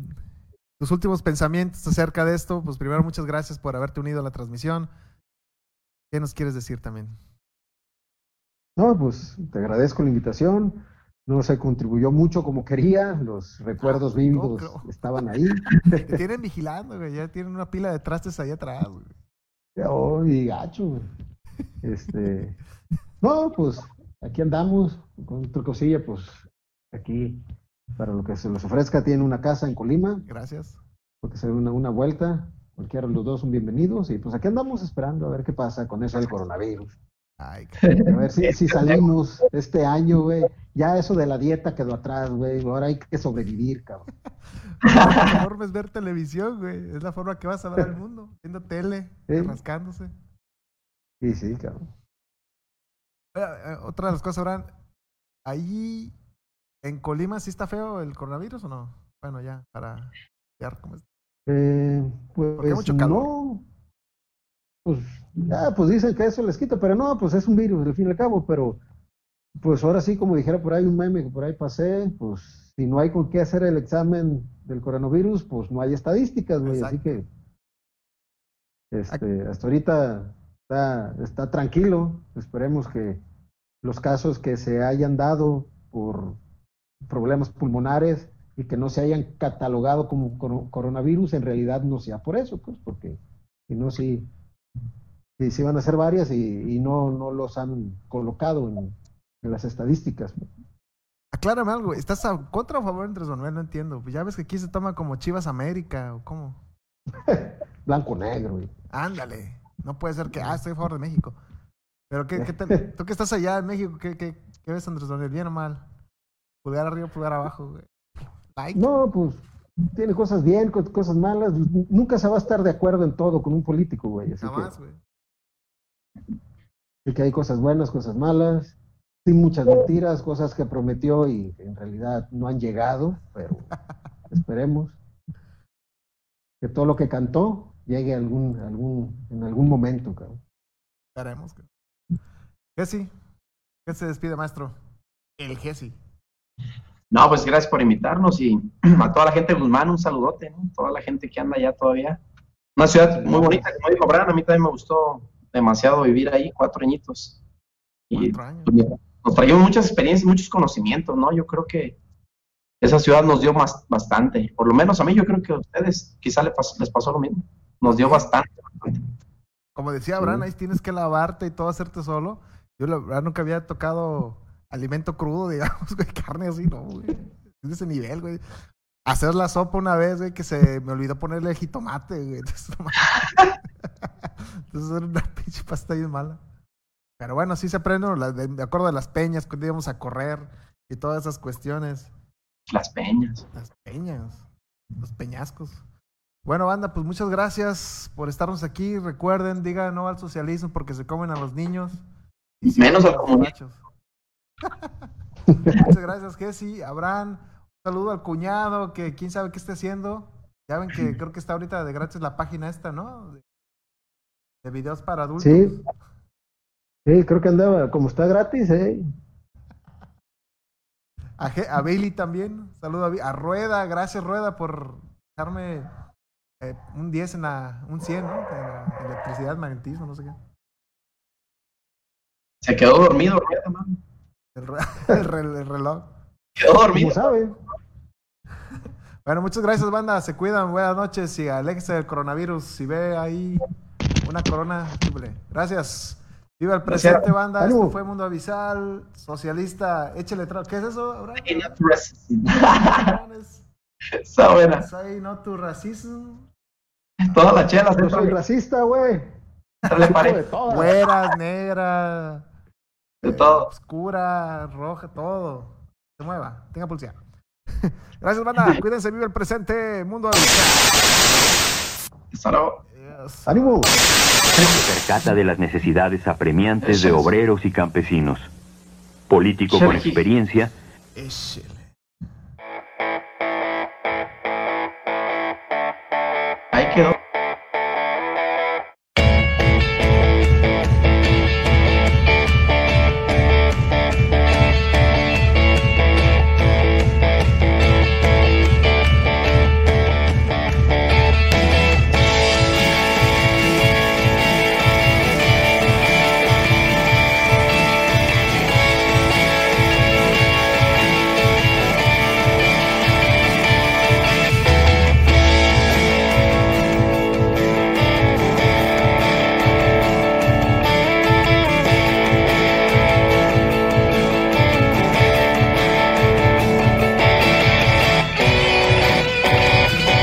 P: tus últimos pensamientos acerca de esto, pues primero muchas gracias por haberte unido a la transmisión. ¿Qué nos quieres decir también?
Q: No, pues te agradezco la invitación. No se contribuyó mucho como quería. Los recuerdos vívidos
P: creo.
Q: estaban ahí.
P: Te tienen vigilando, güey. Ya tienen una pila de trastes ahí atrás, güey.
Q: Oh, y gacho. güey. Este, no, pues aquí andamos con otra cosilla, pues aquí para lo que se les ofrezca tiene una casa en Colima,
P: Gracias.
Q: porque se dé una, una vuelta, cualquiera de los dos son bienvenidos y pues aquí andamos esperando a ver qué pasa con eso del coronavirus.
P: Ay,
Q: A ver si, si salimos este año, güey. Ya eso de la dieta quedó atrás, güey. Ahora hay que sobrevivir, cabrón.
P: La forma es ver televisión, güey. Es la forma que vas a ver al mundo. Viendo tele,
Q: Sí.
P: rascándose.
Q: Sí, sí, cabrón.
P: Eh, otra de las cosas, Bran. Ahí en Colima sí está feo el coronavirus o no? Bueno, ya, para ver cómo es.
Q: Eh,
P: Porque hay
Q: pues
P: mucho calor.
Q: no. Pues, ya, pues dicen que eso les quita, pero no, pues es un virus, al fin y al cabo, pero pues ahora sí, como dijera por ahí un meme que por ahí pasé, pues si no hay con qué hacer el examen del coronavirus, pues no hay estadísticas, güey, así que este, hasta ahorita está, está tranquilo, esperemos que los casos que se hayan dado por problemas pulmonares y que no se hayan catalogado como coro- coronavirus, en realidad no sea por eso, pues, porque si no, sí, sí, sí van a ser varias y, y no, no los han colocado en, en las estadísticas.
P: Aclárame algo. ¿Estás a contra o a favor de Andrés Manuel? No entiendo. Pues ya ves que aquí se toma como Chivas América o cómo.
Q: Blanco negro, güey.
P: Ándale. No puede ser que, ah, estoy a favor de México. Pero ¿qué, qué tal? tú que estás allá en México, ¿qué, qué, qué ves Andrés Manuel? ¿Bien o mal? Pulgar arriba, pulgar abajo, güey. Like.
Q: No, pues tiene cosas bien, co- cosas malas. Nunca se va a estar de acuerdo en todo con un político, güey. Así que,
P: Jamás, güey.
Q: Que hay cosas buenas, cosas malas. Sí, muchas mentiras, cosas que prometió y en realidad no han llegado, pero esperemos que todo lo que cantó llegue algún, algún, en algún momento, cabrón.
P: Esperemos. güey. Jesse. ¿Qué se despide, maestro? El Jesse.
R: No, pues gracias por invitarnos y a toda la gente de Guzmán un saludote, ¿no? Toda la gente que anda allá todavía. Una ciudad muy bonita, como dijo Bran, a mí también me gustó demasiado vivir ahí, cuatro añitos. Y pues, nos trayó muchas experiencias, muchos conocimientos, ¿no? Yo creo que esa ciudad nos dio más, bastante, por lo menos a mí, yo creo que a ustedes quizá les pasó, les pasó lo mismo, nos dio bastante.
P: Como decía Abraham, ahí tienes que lavarte y todo hacerte solo. Yo la verdad nunca había tocado alimento crudo, digamos, güey, carne así, no, güey. Es de ese nivel, güey. Hacer la sopa una vez, güey, que se me olvidó ponerle jitomate, güey. Entonces, no. Entonces era una pinche pasta bien mala. Pero bueno, sí se aprende, ¿no? La- de, acuerdo a las peñas, cuando íbamos a correr y todas esas cuestiones.
R: Las peñas.
P: Las peñas. Los peñascos. Bueno, banda, pues muchas gracias por estarnos aquí. Recuerden, digan no al socialismo porque se comen a los niños. Y
R: Menos al
P: los borrachos. Muchas gracias, Jessy. Abraham, saludo al cuñado que quién sabe qué esté haciendo. Ya ven que creo que está ahorita de gratis la página esta, ¿no? De, de videos para adultos.
Q: Sí. Sí, creo que andaba, como está gratis, ¿eh?
P: A, a Bailey también. Saludo a, a Rueda. Gracias, Rueda, por dejarme eh, un 10 en la. Un 100, ¿no? En la electricidad, magnetismo, no sé qué.
R: Se quedó dormido, Rueda, mano.
P: El, re- el re- el reloj.
R: Quedó dormido.
Q: Sabe.
P: Bueno, muchas gracias, banda. Se cuidan. Buenas noches. Y Alexa del coronavirus, si ve ahí una corona, triple. Gracias. Viva el
R: Gracias.
P: presente, banda.
Q: Ánimo.
P: Esto fue Mundo Avisal, socialista. Échale tra- ¿Qué es eso, Abraham?
R: Está buena.
P: Say no to racism.
R: Todas las chelas.
Q: No soy racista, güey.
P: Güeras, negra,
R: De todo.
P: oscura, roja, todo. Se mueva, tenga pulsera. Gracias, banda. Cuídense, vive el presente. Mundo.
R: Hasta luego.
P: Yes.
Q: ¡Ánimo!
O: Se percata de las necesidades apremiantes de obreros y campesinos. Político con experiencia.
R: Ahí quedó.